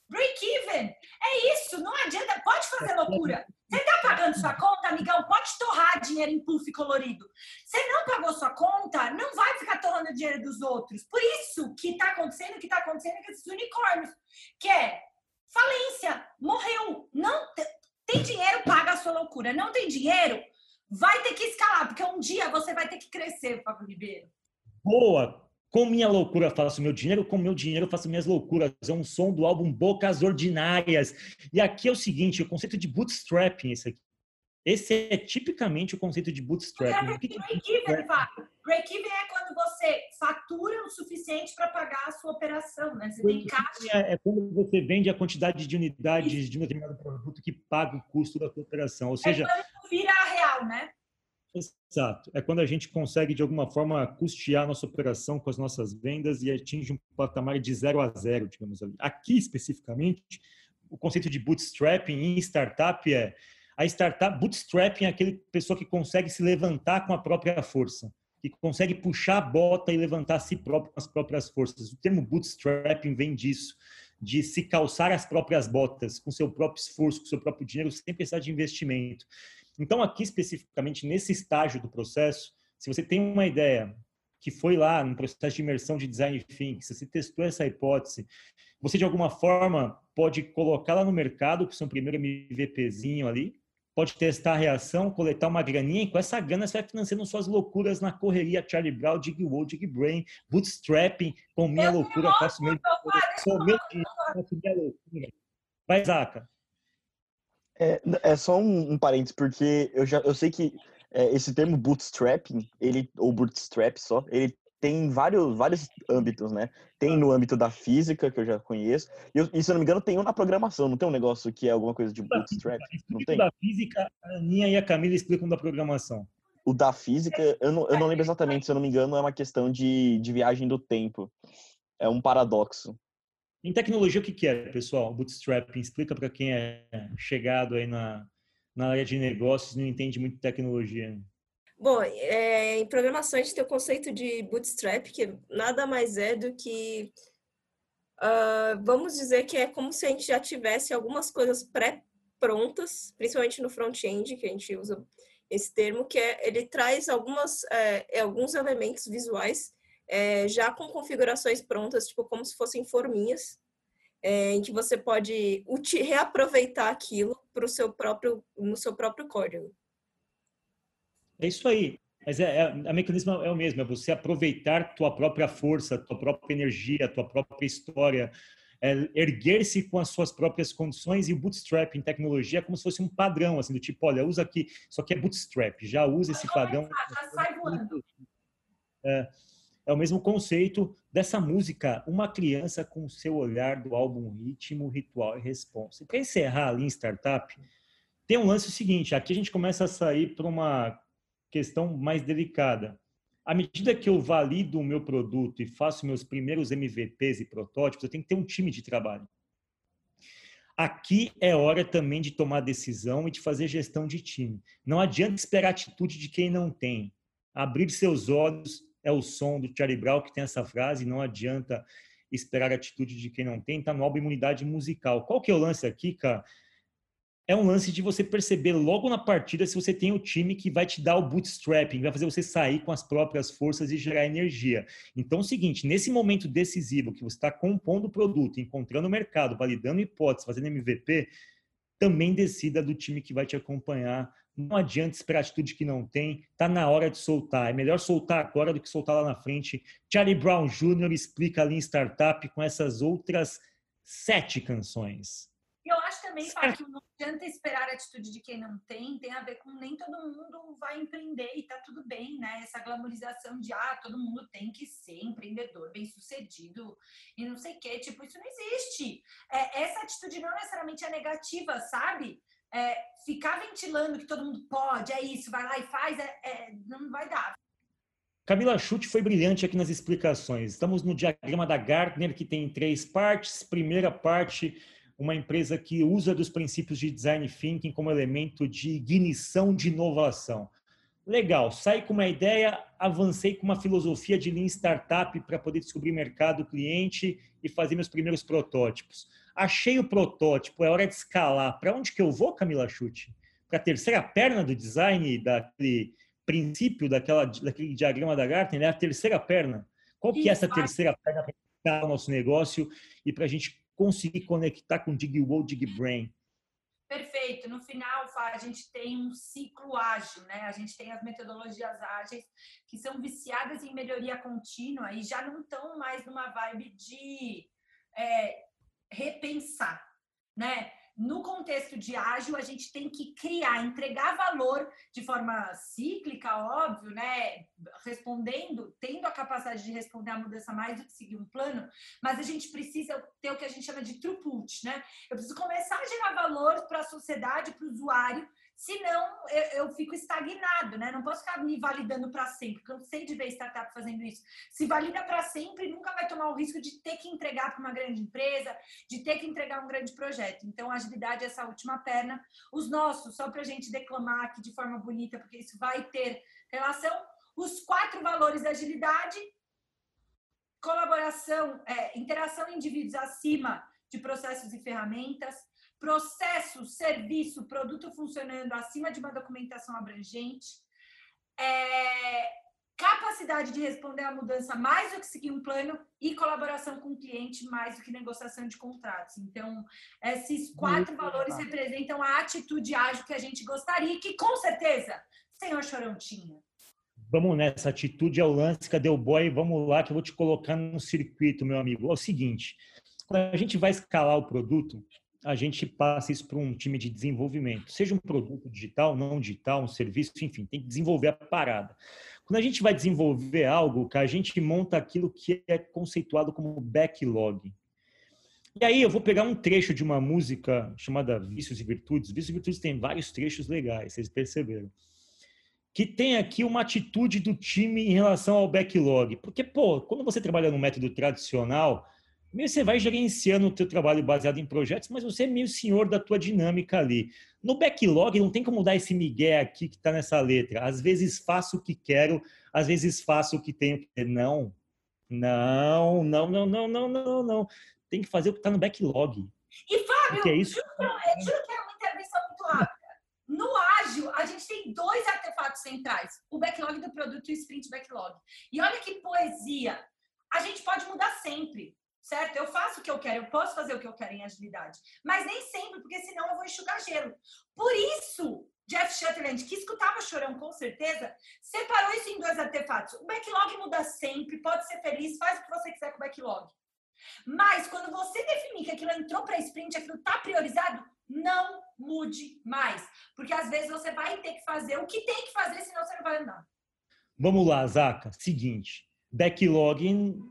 Break even! É isso, não adianta, pode fazer loucura. Você está pagando sua conta, amigão? Pode torrar dinheiro em puff colorido. Você não pagou sua conta, não vai ficar torrando dinheiro dos outros. Por isso que está acontecendo o que está acontecendo com esses unicórnios, que é falência, morreu. Não tem dinheiro, paga a sua loucura. Não tem dinheiro, vai ter que escalar, porque um dia você vai ter que crescer, Fábio Ribeiro.
Boa! Com minha loucura faço meu dinheiro, com meu dinheiro faço minhas loucuras. É um som do álbum Bocas Ordinárias. E aqui é o seguinte, o conceito de bootstrapping, esse aqui. Esse é tipicamente o conceito de bootstrapping.
É break-even, Break-even é quando você fatura o suficiente para pagar a sua operação, né? Você tem caixa.
É, é quando você vende a quantidade de unidades de um determinado produto que paga o custo da sua operação. Ou é seja, é
quando vira real, né?
Exato. É quando a gente consegue, de alguma forma, custear nossa operação com as nossas vendas e atinge um patamar de zero a zero, digamos ali. Aqui, especificamente, o conceito de bootstrapping em startup é a startup, bootstrapping é aquele pessoa que consegue se levantar com a própria força, que consegue puxar a bota e levantar a si próprio com as próprias forças. O termo bootstrapping vem disso, de se calçar as próprias botas, com seu próprio esforço, com seu próprio dinheiro, sem precisar de investimento. Então, aqui especificamente nesse estágio do processo, se você tem uma ideia que foi lá no processo de imersão de design thinking, se você testou essa hipótese, você de alguma forma pode colocá-la no mercado com seu primeiro MVPzinho ali, pode testar a reação, coletar uma graninha e com essa grana você vai financiando suas loucuras na correria Charlie Brown, Dig Wall, Dig Brain, bootstrapping, com minha eu loucura, faço meu dinheiro, faço minha loucura. Vai, Zaca.
É, é só um, um parênteses, porque eu já eu sei que é, esse termo bootstrapping, ele, ou bootstrap só, ele tem vários, vários âmbitos, né? Tem no âmbito da física, que eu já conheço, e, eu, e se eu não me engano, tem um na programação, não tem um negócio que é alguma coisa de bootstrap? Não tem?
da física, a Aninha e a Camila explicam da programação.
O da física, eu não, eu não lembro exatamente, se eu não me engano, é uma questão de, de viagem do tempo. É um paradoxo.
Em tecnologia, o que é, pessoal? Bootstrapping. Explica para quem é chegado aí na, na área de negócios e não entende muito tecnologia.
Bom, é, em programação a gente tem o conceito de bootstrap, que nada mais é do que, uh, vamos dizer que é como se a gente já tivesse algumas coisas pré-prontas, principalmente no front-end, que a gente usa esse termo, que é, ele traz algumas, é, alguns elementos visuais é, já com configurações prontas, tipo como se fossem forminhas, é, em que você pode reaproveitar aquilo para o seu próprio, no seu próprio código.
É isso aí. Mas é, é, a mecanismo é o mesmo, é você aproveitar tua própria força, tua própria energia, tua própria história, é, erguer-se com as suas próprias condições e o bootstrap em tecnologia é como se fosse um padrão, assim, do tipo, olha, usa aqui, isso aqui é bootstrap, já usa esse padrão.
Já sai voando.
É, é o mesmo conceito dessa música, uma criança com seu olhar do álbum Ritmo, Ritual e Responsa. Para encerrar ali em startup, tem um lance seguinte, aqui a gente começa a sair para uma questão mais delicada. À medida que eu valido o meu produto e faço meus primeiros MVPs e protótipos, eu tenho que ter um time de trabalho. Aqui é hora também de tomar decisão e de fazer gestão de time. Não adianta esperar a atitude de quem não tem. Abrir seus olhos é o som do Charlie Brown que tem essa frase, não adianta esperar a atitude de quem não tem, está no álbum Imunidade Musical. Qual que é o lance aqui, cara? é um lance de você perceber logo na partida se você tem o time que vai te dar o bootstrapping, vai fazer você sair com as próprias forças e gerar energia. Então, é o seguinte, nesse momento decisivo que você está compondo o produto, encontrando o mercado, validando hipóteses, fazendo MVP, também decida do time que vai te acompanhar. Não adianta esperar atitude que não tem, tá na hora de soltar. É melhor soltar agora do que soltar lá na frente. Charlie Brown Jr. explica ali em Startup com essas outras sete canções.
Eu acho também, Fábio, que não adianta esperar a atitude de quem não tem, tem a ver com nem todo mundo vai empreender e tá tudo bem, né? Essa glamorização de, ah, todo mundo tem que ser empreendedor, bem sucedido e não sei o quê. Tipo, isso não existe. É, essa atitude não necessariamente é negativa, sabe? É, ficar ventilando que todo mundo pode, é isso, vai lá e faz, é, é não vai dar.
Camila Chute foi brilhante aqui nas explicações. Estamos no diagrama da Gartner, que tem três partes. Primeira parte uma empresa que usa dos princípios de design thinking como elemento de ignição de inovação. Legal, saí com uma ideia, avancei com uma filosofia de lean startup para poder descobrir mercado, cliente e fazer meus primeiros protótipos. Achei o protótipo, é hora de escalar. Para onde que eu vou, Camila Chute? Para a terceira perna do design, daquele princípio, daquela, daquele diagrama da Gartner, é a terceira perna. Qual que é essa terceira perna para o nosso negócio e para a gente conseguir conectar com DigWall, DigBrain.
Perfeito. No final, a gente tem um ciclo ágil, né? A gente tem as metodologias ágeis que são viciadas em melhoria contínua e já não estão mais numa vibe de é, repensar, né? no contexto de ágil, a gente tem que criar, entregar valor de forma cíclica, óbvio, né? Respondendo, tendo a capacidade de responder a mudança mais do que seguir um plano, mas a gente precisa ter o que a gente chama de throughput, né? Eu preciso começar a gerar valor para a sociedade, para o usuário, Senão, eu, eu fico estagnado, né? Não posso ficar me validando para sempre, cansei de ver startup fazendo isso. Se valida para sempre, nunca vai tomar o risco de ter que entregar para uma grande empresa, de ter que entregar um grande projeto. Então, agilidade é essa última perna. Os nossos, só para a gente declamar aqui de forma bonita, porque isso vai ter relação, os quatro valores da agilidade, colaboração, é, interação indivíduos acima de processos e ferramentas, processo, serviço, produto funcionando acima de uma documentação abrangente, é, capacidade de responder à mudança mais do que seguir um plano e colaboração com o cliente mais do que negociação de contratos. Então, esses quatro Muito valores legal. representam a atitude ágil que a gente gostaria que, com certeza, senhor Chorão tinha.
Vamos nessa atitude ao lance, cadê o boy? Vamos lá que eu vou te colocar no circuito, meu amigo. É o seguinte, quando a gente vai escalar o produto, a gente passa isso para um time de desenvolvimento, seja um produto digital, não digital, um serviço, enfim, tem que desenvolver a parada. Quando a gente vai desenvolver algo, a gente monta aquilo que é conceituado como backlog. E aí eu vou pegar um trecho de uma música chamada Vícios e Virtudes. Vícios e Virtudes tem vários trechos legais, vocês perceberam. Que tem aqui uma atitude do time em relação ao backlog. Porque, pô, quando você trabalha no método tradicional, meio você vai gerenciando o teu trabalho baseado em projetos, mas você é meio senhor da tua dinâmica ali. No backlog não tem como dar esse migué aqui que está nessa letra. Às vezes faço o que quero, às vezes faço o que tenho que. Não, não, não, não, não, não, não, não. Tem que fazer o que está no backlog.
E Fábio,
é isso?
Juro, juro que é uma intervenção muito rápida. No ágil, a gente tem dois artefatos centrais: o backlog do produto e o sprint backlog. E olha que poesia! A gente pode mudar sempre certo? Eu faço o que eu quero, eu posso fazer o que eu quero em agilidade, mas nem sempre, porque senão eu vou enxugar gelo. Por isso, Jeff Shutterland, que escutava chorão com certeza, separou isso em dois artefatos. O backlog muda sempre, pode ser feliz, faz o que você quiser com o backlog. Mas quando você definir que aquilo entrou para sprint, aquilo está priorizado, não mude mais. Porque às vezes você vai ter que fazer o que tem que fazer, senão você não vai andar.
Vamos lá, Zaca. Seguinte, backlog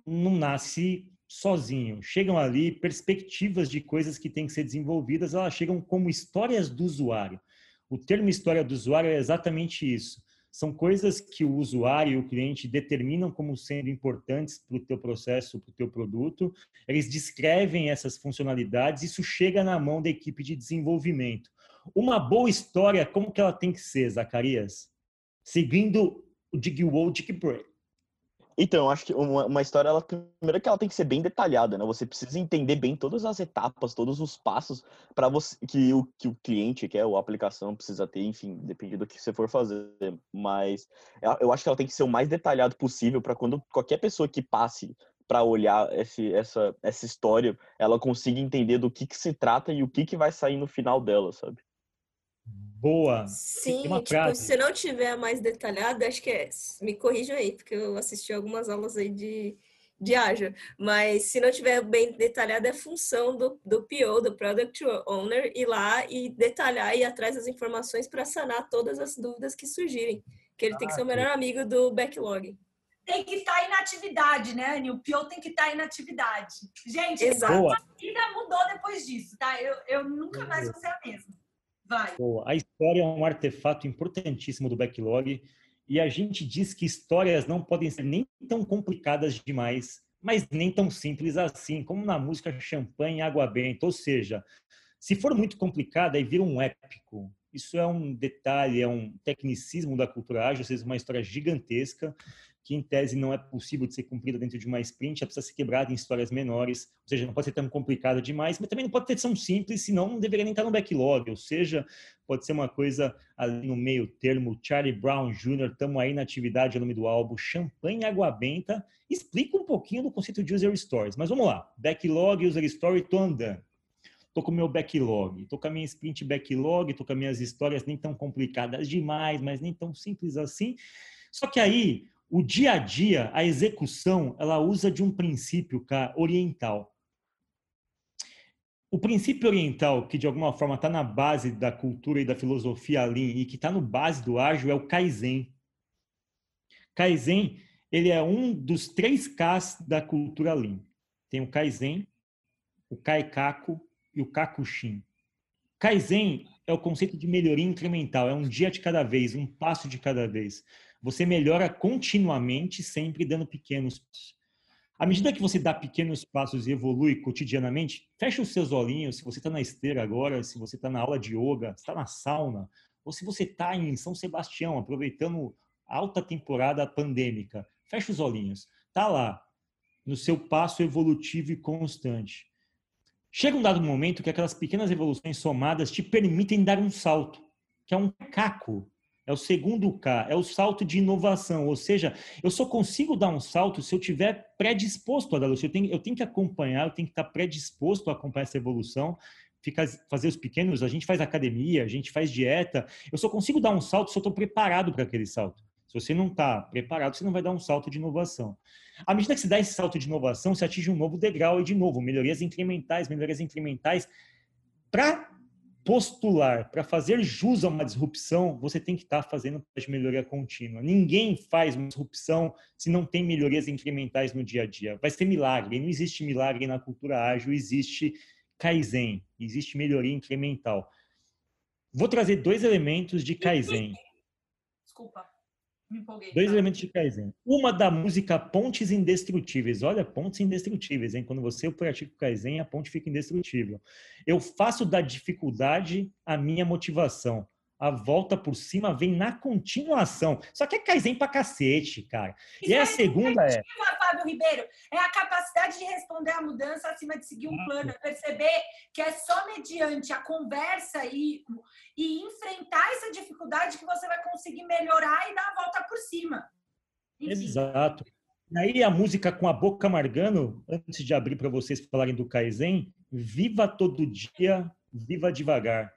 não nasce sozinho. Chegam ali perspectivas de coisas que têm que ser desenvolvidas, elas chegam como histórias do usuário. O termo história do usuário é exatamente isso. São coisas que o usuário e o cliente determinam como sendo importantes para o teu processo, para o teu produto. Eles descrevem essas funcionalidades, isso chega na mão da equipe de desenvolvimento. Uma boa história, como que ela tem que ser, Zacarias? Seguindo o Digwall Digbreak.
Então, acho que uma, uma história, ela, primeiro que ela tem que ser bem detalhada, né? Você precisa entender bem todas as etapas, todos os passos para você que o, que o cliente quer, ou a aplicação precisa ter, enfim, depende do que você for fazer. Mas eu acho que ela tem que ser o mais detalhado possível para quando qualquer pessoa que passe para olhar esse, essa, essa história, ela consiga entender do que, que se trata e o que, que vai sair no final dela, sabe?
Boa.
Sim, tipo, se não tiver mais detalhado, acho que é. Me corrijam aí, porque eu assisti algumas aulas aí de, de Azure. Mas se não tiver bem detalhado, é função do, do PO, do Product Owner, ir lá e detalhar e ir atrás das informações para sanar todas as dúvidas que surgirem. Que ele ah, tem que ser o melhor amigo do backlog.
Tem que estar em atividade, né, Anny? O PO tem que estar em atividade. Gente,
Exato.
a vida mudou depois disso, tá? Eu, eu nunca mais vou ser a mesma. Vai.
A história é um artefato importantíssimo do backlog e a gente diz que histórias não podem ser nem tão complicadas demais, mas nem tão simples assim, como na música Champanhe Água Benta. Ou seja, se for muito complicada, aí vira um épico. Isso é um detalhe, é um tecnicismo da cultura ágil, ou seja, uma história gigantesca que em tese não é possível de ser cumprida dentro de uma sprint, ela precisa ser quebrada em histórias menores, ou seja, não pode ser tão complicada demais, mas também não pode ter tão simples, senão não deveria nem estar no backlog, ou seja, pode ser uma coisa ali no meio termo, Charlie Brown Jr., estamos aí na atividade, é o nome do álbum, Champanhe Água Benta, explica um pouquinho do conceito de User Stories, mas vamos lá, backlog, User Story, estou andando. Estou com o meu backlog, estou com a minha sprint backlog, estou com as minhas histórias nem tão complicadas demais, mas nem tão simples assim. Só que aí o dia a dia, a execução, ela usa de um princípio cara, oriental. O princípio oriental, que de alguma forma está na base da cultura e da filosofia Lean e que está no base do ágil, é o Kaizen. Kaizen, ele é um dos três Ks da cultura Lean. Tem o Kaizen, o Kaikaku e o Kakushin. Kaizen é o conceito de melhoria incremental, é um dia de cada vez, um passo de cada vez você melhora continuamente, sempre dando pequenos passos. À medida que você dá pequenos passos e evolui cotidianamente, fecha os seus olhinhos, se você está na esteira agora, se você está na aula de yoga, está na sauna, ou se você está em São Sebastião, aproveitando alta temporada pandêmica, fecha os olhinhos. Está lá, no seu passo evolutivo e constante. Chega um dado momento que aquelas pequenas evoluções somadas te permitem dar um salto, que é um caco é o segundo K, é o salto de inovação. Ou seja, eu só consigo dar um salto se eu tiver predisposto a dar. Eu tenho, eu tenho que acompanhar, eu tenho que estar predisposto a acompanhar essa evolução, ficar, fazer os pequenos. A gente faz academia, a gente faz dieta. Eu só consigo dar um salto se eu estou preparado para aquele salto. Se você não está preparado, você não vai dar um salto de inovação. À medida que você dá esse salto de inovação, você atinge um novo degrau e, de novo, melhorias incrementais, melhorias incrementais para postular, para fazer jus a uma disrupção, você tem que estar tá fazendo de melhoria contínua. Ninguém faz uma disrupção se não tem melhorias incrementais no dia a dia. Vai ser milagre. Não existe milagre na cultura ágil, existe Kaizen, existe melhoria incremental. Vou trazer dois elementos de Kaizen.
Desculpa. Me empolguei.
Dois
tá?
elementos de Kaizen. Uma da música Pontes Indestrutíveis. Olha, pontes indestrutíveis, hein? Quando você pratica o Kaizen, a ponte fica indestrutível. Eu faço da dificuldade a minha motivação a volta por cima vem na continuação. Só que é Kaizen pra cacete, cara. E a segunda é.
Fábio Ribeiro, é a capacidade de responder à mudança acima de seguir um plano, é perceber que é só mediante a conversa e, e enfrentar essa dificuldade que você vai conseguir melhorar e dar a volta por cima.
Enfim. Exato. E aí a música com a boca amargando, antes de abrir para vocês falarem do Kaizen, viva todo dia, viva devagar.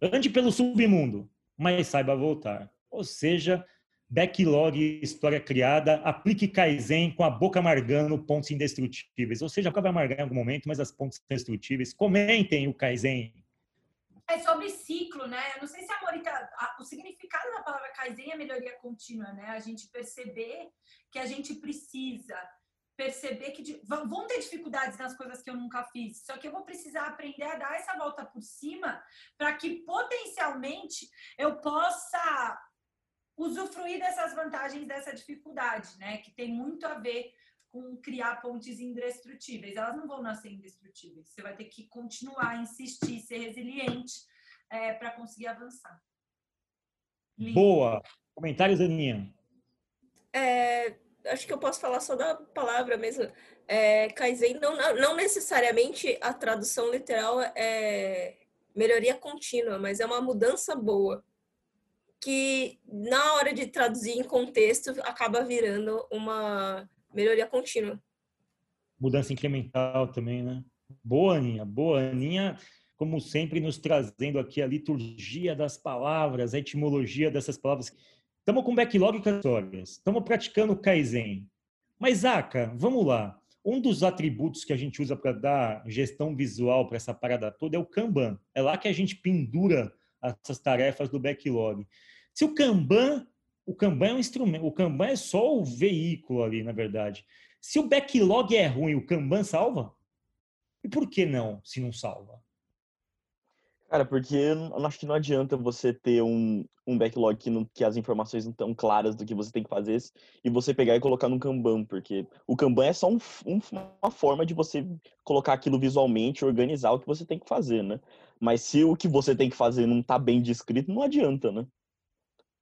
Ande pelo submundo, mas saiba voltar. Ou seja, backlog, história criada, aplique Kaizen com a boca amargando pontos indestrutíveis. Ou seja, vai amargar em algum momento, mas as pontos indestrutíveis. Comentem o Kaizen.
É sobre ciclo, né? Eu não sei se a Morita, o significado da palavra Kaizen é melhoria contínua, né? A gente perceber que a gente precisa perceber que vão ter dificuldades nas coisas que eu nunca fiz, só que eu vou precisar aprender a dar essa volta por cima para que potencialmente eu possa usufruir dessas vantagens dessa dificuldade, né? Que tem muito a ver com criar pontes indestrutíveis. Elas não vão nascer indestrutíveis. Você vai ter que continuar, insistir, ser resiliente é, para conseguir avançar.
Lindo. Boa. Comentários, Aninha?
É, acho que eu posso falar só da palavra mesmo. É, Kaizen, não, não necessariamente a tradução literal é melhoria contínua, mas é uma mudança boa. Que na hora de traduzir em contexto acaba virando uma melhoria contínua.
Mudança incremental também, né? Boa, Aninha. Boa, Aninha, como sempre, nos trazendo aqui a liturgia das palavras, a etimologia dessas palavras Estamos com backlog com histórias. Estamos praticando Kaizen. Mas, Aka, vamos lá. Um dos atributos que a gente usa para dar gestão visual para essa parada toda é o Kanban. É lá que a gente pendura essas tarefas do backlog. Se o Kanban, o Kanban é um instrumento, o Kanban é só o veículo ali, na verdade. Se o backlog é ruim, o Kanban salva? E por que não, se não salva?
Cara, porque eu acho que não adianta você ter um, um backlog que, não, que as informações não estão claras do que você tem que fazer e você pegar e colocar no Kanban, porque o Kanban é só um, um, uma forma de você colocar aquilo visualmente, organizar o que você tem que fazer, né? Mas se o que você tem que fazer não está bem descrito, não adianta, né?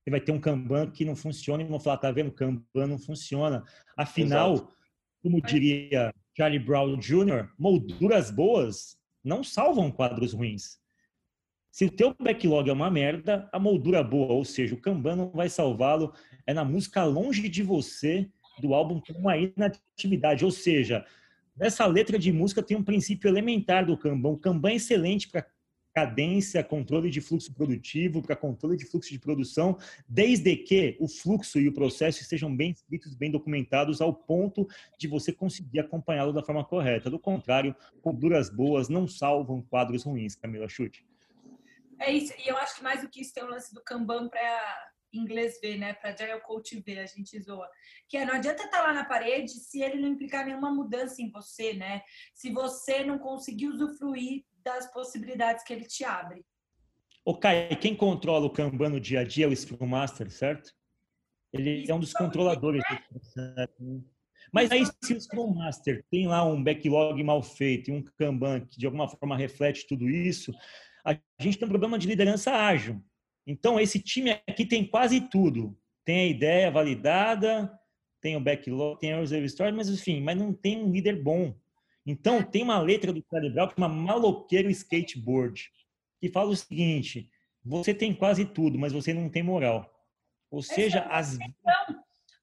Você vai ter um Kanban que não funciona e vão falar, tá vendo, Kanban não funciona. Afinal, Exato. como diria Charlie Brown Jr., molduras boas não salvam quadros ruins se o teu backlog é uma merda, a moldura boa, ou seja, o Kanban não vai salvá-lo, é na música Longe de Você, do álbum com uma inatividade. Ou seja, nessa letra de música tem um princípio elementar do Kanban. O Kanban é excelente para cadência, controle de fluxo produtivo, para controle de fluxo de produção, desde que o fluxo e o processo estejam bem escritos, bem documentados, ao ponto de você conseguir acompanhá-lo da forma correta. Do contrário, molduras boas não salvam quadros ruins, Camila Chute.
É isso, e eu acho que mais do que isso tem o lance do Kanban para inglês ver, né? Para Agile Coach ver, a gente zoa. Que é, não adianta estar tá lá na parede se ele não implicar nenhuma mudança em você, né? Se você não conseguir usufruir das possibilidades que ele te abre.
O Kai, quem controla o Kanban no dia a dia é o Scrum Master, certo? Ele isso é um dos controladores. Né? Mas aí, se o Scrum Master tem lá um backlog mal feito e um Kanban que de alguma forma reflete tudo isso, a gente tem um problema de liderança ágil. Então, esse time aqui tem quase tudo. Tem a ideia validada, tem o backlog, tem a reserve story, mas enfim, mas não tem um líder bom. Então, tem uma letra do Charlie Brown que chama Maloqueiro Skateboard, que fala o seguinte, você tem quase tudo, mas você não tem moral. Ou seja, as...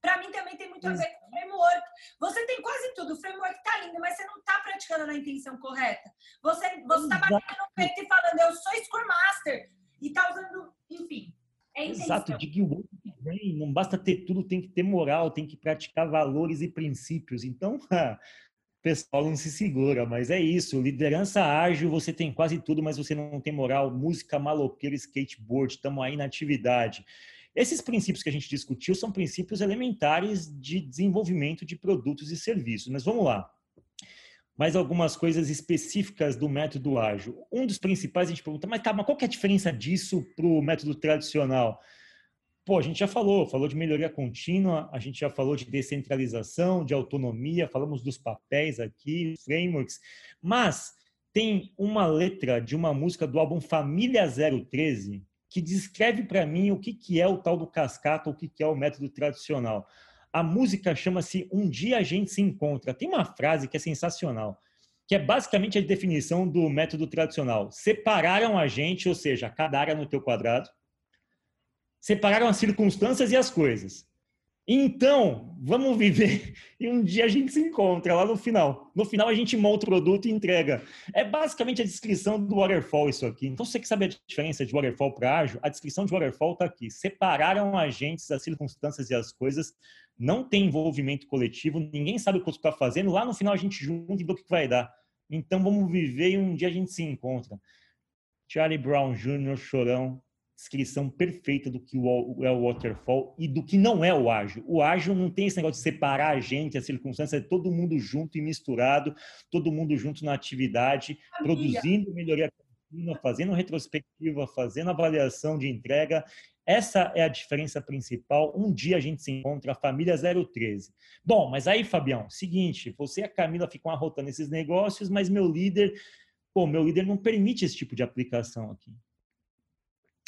Para mim também tem muito a ver com framework. Você tem quase tudo, o framework tá lindo, mas você não tá praticando na intenção correta. Você, você tá batendo no peito e falando, eu sou Scrum Master, e tá usando, enfim. É
Exato, de o outro não basta ter tudo, tem que ter moral, tem que praticar valores e princípios. Então, [LAUGHS] pessoal não se segura, mas é isso. Liderança ágil, você tem quase tudo, mas você não tem moral. Música, maloqueira, skateboard, estamos aí na atividade. Esses princípios que a gente discutiu são princípios elementares de desenvolvimento de produtos e serviços. Mas vamos lá. Mais algumas coisas específicas do método ágil. Um dos principais, a gente pergunta, mas tá, mas qual é a diferença disso para o método tradicional? Pô, a gente já falou, falou de melhoria contínua, a gente já falou de descentralização, de autonomia, falamos dos papéis aqui, frameworks, mas tem uma letra de uma música do álbum Família 013 que descreve para mim o que, que é o tal do cascata, o que, que é o método tradicional. A música chama-se Um Dia a Gente Se Encontra. Tem uma frase que é sensacional, que é basicamente a definição do método tradicional. Separaram a gente, ou seja, cada área no teu quadrado, separaram as circunstâncias e as coisas. Então, vamos viver [LAUGHS] e um dia a gente se encontra lá no final. No final a gente monta o produto e entrega. É basicamente a descrição do waterfall isso aqui. Então, você que sabe a diferença de waterfall para ágil, a descrição de waterfall está aqui. Separaram agentes, as circunstâncias e as coisas. Não tem envolvimento coletivo, ninguém sabe o que está fazendo. Lá no final a gente junta e vê o que vai dar. Então, vamos viver e um dia a gente se encontra. Charlie Brown Jr., Chorão, descrição perfeita do que é o waterfall e do que não é o ágil. O ágil não tem esse negócio de separar a gente, a circunstância, é todo mundo junto e misturado, todo mundo junto na atividade, produzindo melhoria contínua, fazendo retrospectiva, fazendo avaliação de entrega. Essa é a diferença principal. Um dia a gente se encontra, a família 013. Bom, mas aí, Fabião, seguinte, você e a Camila ficam arrotando esses negócios, mas meu líder, pô, meu líder não permite esse tipo de aplicação aqui.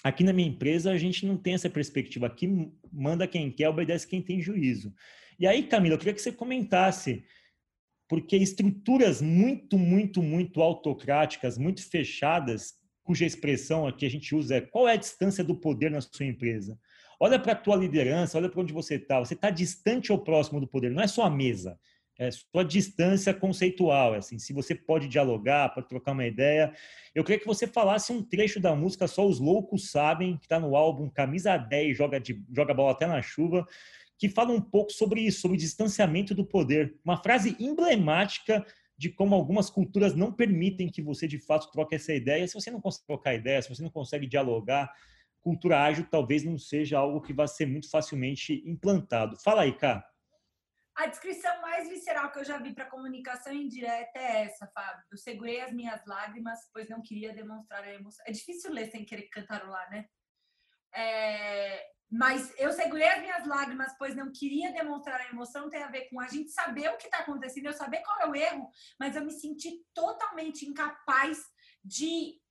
Aqui na minha empresa, a gente não tem essa perspectiva. Aqui manda quem quer, obedece quem tem juízo. E aí, Camila, eu queria que você comentasse, porque estruturas muito, muito, muito autocráticas, muito fechadas, cuja expressão aqui a gente usa é qual é a distância do poder na sua empresa? Olha para a tua liderança, olha para onde você está. Você está distante ou próximo do poder, não é só a mesa é, sua distância conceitual, assim, se você pode dialogar, pode trocar uma ideia. Eu queria que você falasse um trecho da música Só os Loucos Sabem, que está no álbum Camisa 10, joga, de, joga bola até na chuva, que fala um pouco sobre isso, sobre distanciamento do poder. Uma frase emblemática de como algumas culturas não permitem que você, de fato, troque essa ideia. Se você não consegue trocar ideia, se você não consegue dialogar, cultura ágil talvez não seja algo que vá ser muito facilmente implantado. Fala aí, Cá.
A descrição mais visceral que eu já vi para comunicação indireta é essa, Fábio. Eu segurei as minhas lágrimas, pois não queria demonstrar a emoção. É difícil ler sem querer cantarolar, né? É... Mas eu segurei as minhas lágrimas, pois não queria demonstrar a emoção. Tem a ver com a gente saber o que está acontecendo, eu saber qual é o erro, mas eu me senti totalmente incapaz de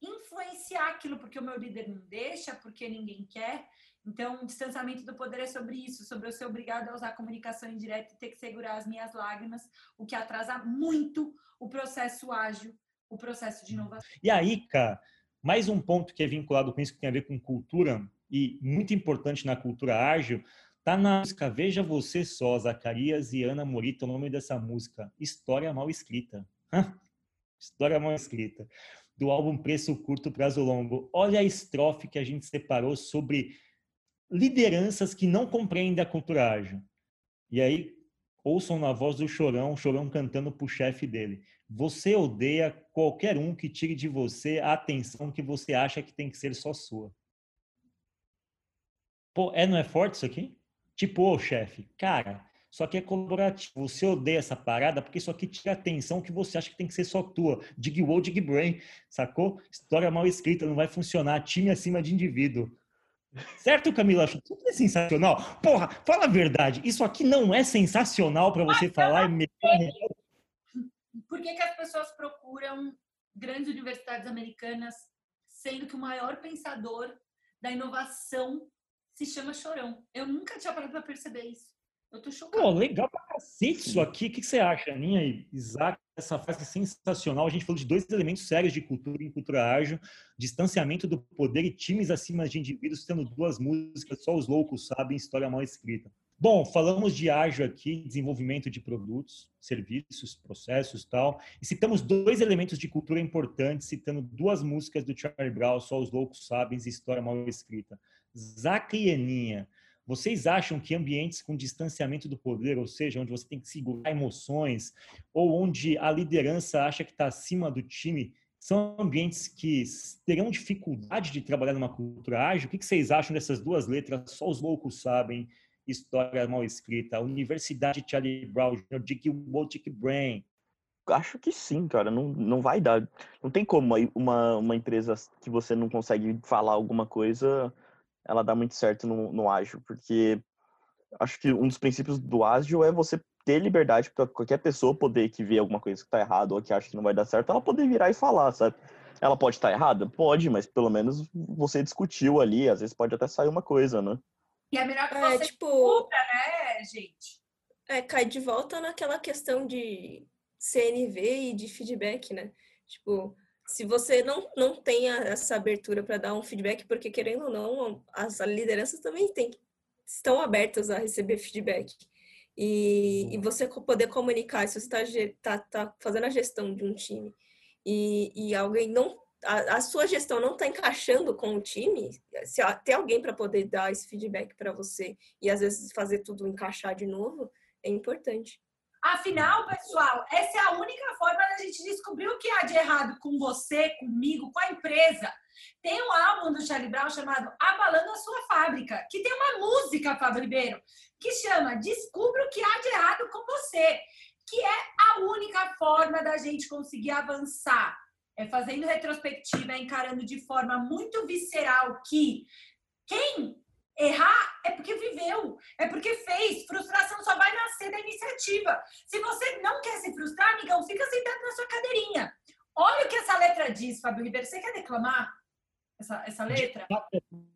influenciar aquilo, porque o meu líder não deixa, porque ninguém quer. Então, o distanciamento do poder é sobre isso, sobre eu ser obrigado a usar comunicação indireta e ter que segurar as minhas lágrimas, o que atrasa muito o processo ágil, o processo de inovação.
E aí, cara, mais um ponto que é vinculado com isso, que tem a ver com cultura, e muito importante na cultura ágil, tá na música Veja Você Só, Zacarias e Ana Morita, o nome dessa música, História Mal Escrita. História Mal Escrita. Do álbum Preço Curto, Prazo Longo. Olha a estrofe que a gente separou sobre lideranças que não compreendem a cultura ágil. E aí, ouçam na voz do Chorão, o Chorão cantando para o chefe dele. Você odeia qualquer um que tire de você a atenção que você acha que tem que ser só sua. Pô, é, não é forte isso aqui? Tipo, ô chefe, cara, isso aqui é colaborativo. Você odeia essa parada porque isso aqui tira a atenção que você acha que tem que ser só tua. Dig Wall, Dig Brain, sacou? História mal escrita, não vai funcionar. Time acima de indivíduo. Certo, Camila? Tudo é sensacional. Porra, fala a verdade. Isso aqui não é sensacional para você Mas falar. É
Por que, que as pessoas procuram grandes universidades americanas, sendo que o maior pensador da inovação se chama Chorão? Eu nunca tinha parado para perceber isso. Eu tô chocado.
Pô, legal pra cacete isso aqui. O que, você acha, Aninha e Isaac? Essa frase sensacional. A gente falou de dois elementos sérios de cultura em cultura ágil: distanciamento do poder e times acima de indivíduos, tendo duas músicas, só os loucos sabem, história mal escrita. Bom, falamos de ágil aqui, desenvolvimento de produtos, serviços, processos tal. E citamos dois elementos de cultura importantes, citando duas músicas do Charlie Brown, Só os Loucos Sabem e História Mal Escrita. Zac e Eninha Vocês acham que ambientes com distanciamento do poder, ou seja, onde você tem que segurar emoções, ou onde a liderança acha que está acima do time, são ambientes que terão dificuldade de trabalhar numa cultura ágil? O que vocês acham dessas duas letras? Só os loucos sabem. História mal escrita. Universidade Charlie Brown Dick Dick Brain.
Acho que sim, cara. Não, não vai dar. Não tem como uma, uma empresa que você não consegue falar alguma coisa ela dá muito certo no, no ágil, porque acho que um dos princípios do ágil é você ter liberdade para qualquer pessoa poder que vê alguma coisa que está errada ou que acha que não vai dar certo, ela poder virar e falar, sabe? Ela pode estar tá errada? Pode, mas pelo menos você discutiu ali, às vezes pode até sair uma coisa, né?
E é melhor que é, você tipo, descubra, né, gente?
É, cai de volta naquela questão de CNV e de feedback, né? Tipo, se você não, não tem essa abertura para dar um feedback, porque querendo ou não, as lideranças também tem, estão abertas a receber feedback. E, e você poder comunicar, se você está tá, tá fazendo a gestão de um time e, e alguém não. A, a sua gestão não está encaixando com o time, se tem alguém para poder dar esse feedback para você e às vezes fazer tudo encaixar de novo, é importante.
Afinal, pessoal, essa é a única forma da gente descobrir o que há de errado com você, comigo, com a empresa. Tem um álbum do Charlie Brown chamado Abalando a Sua Fábrica, que tem uma música, Fábio Ribeiro, que chama Descubra o que há de errado com você, que é a única forma da gente conseguir avançar. É fazendo retrospectiva, é encarando de forma muito visceral que quem Errar é porque viveu, é porque fez. Frustração só vai nascer da iniciativa. Se você não quer se frustrar, amigão, fica sentado na sua cadeirinha. Olha o que essa letra diz, Fábio Ribeiro. Você quer declamar essa, essa letra?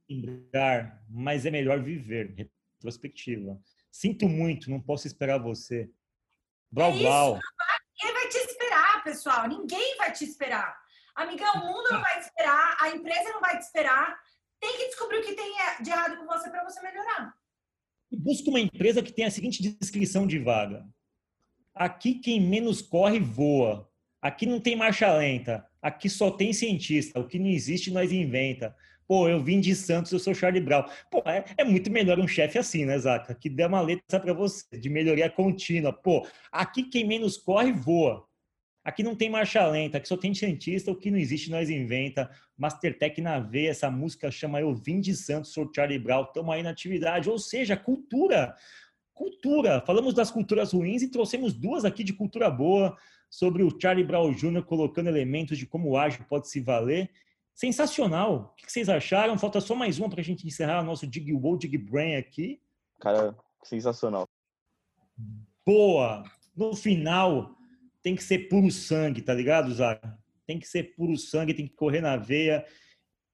Lembrar, mas é melhor viver. Retrospectiva. Sinto muito, não posso esperar você.
Blau, é blau. Ninguém vai te esperar, pessoal. Ninguém vai te esperar. Amigão, o mundo não vai te esperar, a empresa não vai te esperar tem que descobrir o que tem de errado com você para você melhorar.
Busca uma empresa que tenha a seguinte descrição de vaga. Aqui quem menos corre voa. Aqui não tem marcha lenta. Aqui só tem cientista. O que não existe nós inventa. Pô, eu vim de Santos, eu sou Charlie Brown. Pô, é, é muito melhor um chefe assim, né, Zaca? Que dê uma letra para você, de melhoria contínua. Pô, aqui quem menos corre voa. Aqui não tem marcha lenta, aqui só tem cientista, o que não existe nós inventa. Mastertech na veia, essa música chama Eu Vim de Santos, sou Charlie Brown, estamos aí na atividade. Ou seja, cultura. Cultura. Falamos das culturas ruins e trouxemos duas aqui de cultura boa, sobre o Charlie Brown Jr. colocando elementos de como o ágil pode se valer. Sensacional. O que vocês acharam? Falta só mais uma para a gente encerrar o nosso Dig Wall, Dig Brain aqui.
Cara, sensacional.
Boa! No final, tem que ser puro sangue, tá ligado, Zaga? Tem que ser puro sangue, tem que correr na veia.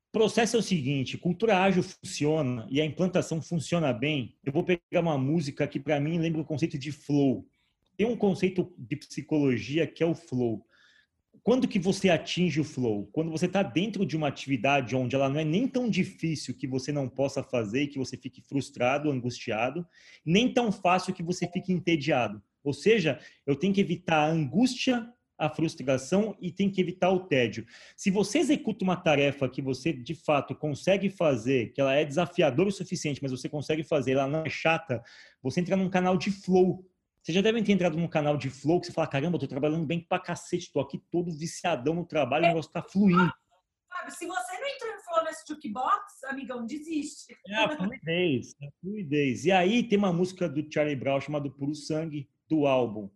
O processo é o seguinte: cultura ágil funciona e a implantação funciona bem. Eu vou pegar uma música que, para mim, lembra o conceito de flow. Tem um conceito de psicologia que é o flow. Quando que você atinge o flow? Quando você está dentro de uma atividade onde ela não é nem tão difícil que você não possa fazer e que você fique frustrado, angustiado, nem tão fácil que você fique entediado. Ou seja, eu tenho que evitar a angústia, a frustração e tenho que evitar o tédio. Se você executa uma tarefa que você de fato consegue fazer, que ela é desafiadora o suficiente, mas você consegue fazer, ela não é chata, você entra num canal de flow. Você já deve ter entrado num canal de flow que você fala: caramba, eu tô trabalhando bem pra cacete, tô aqui todo viciadão no trabalho, o negócio tá fluindo.
Fábio, se você não entrou em flow nesse jukebox, amigão, desiste.
É a fluidez, a fluidez. E aí tem uma música do Charlie Brown chamada Puro Sangue, do álbum,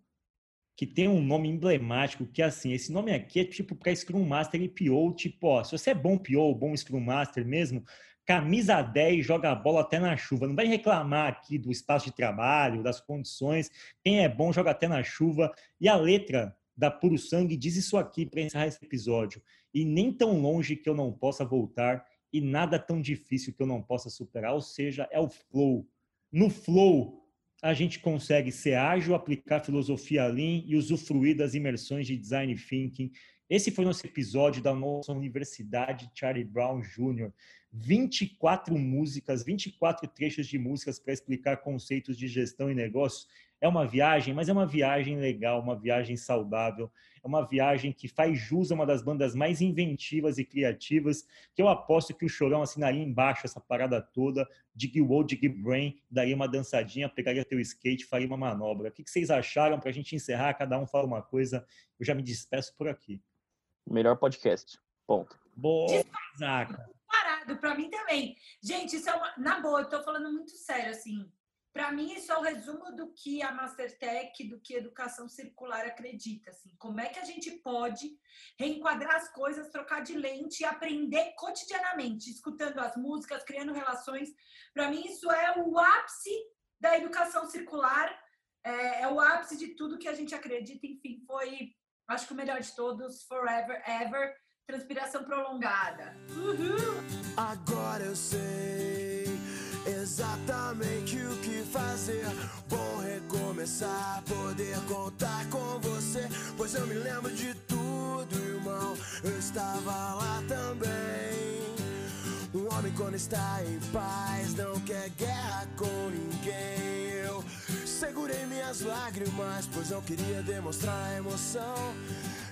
que tem um nome emblemático, que é assim, esse nome aqui é tipo para Scrum Master e PO, tipo, ó, se você é bom PO, bom Scrum Master mesmo, camisa 10, joga a bola até na chuva. Não vai reclamar aqui do espaço de trabalho, das condições. Quem é bom joga até na chuva. E a letra da Puro Sangue diz isso aqui para encerrar esse episódio. E nem tão longe que eu não possa voltar e nada tão difícil que eu não possa superar. Ou seja, é o flow. No flow, a gente consegue ser ágil, aplicar filosofia Lean e usufruir das imersões de Design Thinking. Esse foi nosso episódio da nossa Universidade Charlie Brown Jr. 24 músicas, 24 trechos de músicas para explicar conceitos de gestão e negócios. É uma viagem, mas é uma viagem legal, uma viagem saudável, é uma viagem que faz jus a uma das bandas mais inventivas e criativas, que eu aposto que o Chorão assinaria embaixo essa parada toda, Dig Wall, Dig Brain, daria uma dançadinha, pegaria teu skate, faria uma manobra. O que vocês acharam para a gente encerrar? Cada um fala uma coisa. Eu já me despeço por aqui.
Melhor podcast. Ponto.
Boa, Zaca.
Parado, para mim também. Gente, isso é uma... Na boa, eu tô falando muito sério, assim. Para mim, isso é o resumo do que a Mastertech, do que a educação circular acredita. Assim. Como é que a gente pode reenquadrar as coisas, trocar de lente e aprender cotidianamente, escutando as músicas, criando relações. Para mim, isso é o ápice da educação circular, é, é, o ápice de tudo que a gente acredita. Enfim, foi, acho que o melhor de todos, Forever, Ever, transpiração prolongada. Uhul!
Agora eu sei exatamente o que fazer. Bom recomeçar, poder contar com você. Pois eu me lembro de tudo, irmão. Eu estava lá também. Um homem, quando está em paz, não quer guerra com ninguém. Eu segurei minhas lágrimas, pois não queria demonstrar emoção.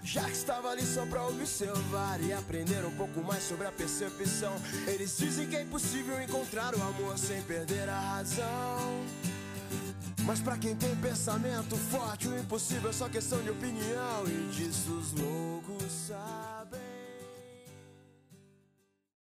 Já que estava ali só pra observar e aprender um pouco mais sobre a percepção. Eles dizem que é impossível encontrar o amor sem perder a razão. Mas pra quem tem pensamento forte, o impossível é só questão de opinião. E disso os loucos sabem.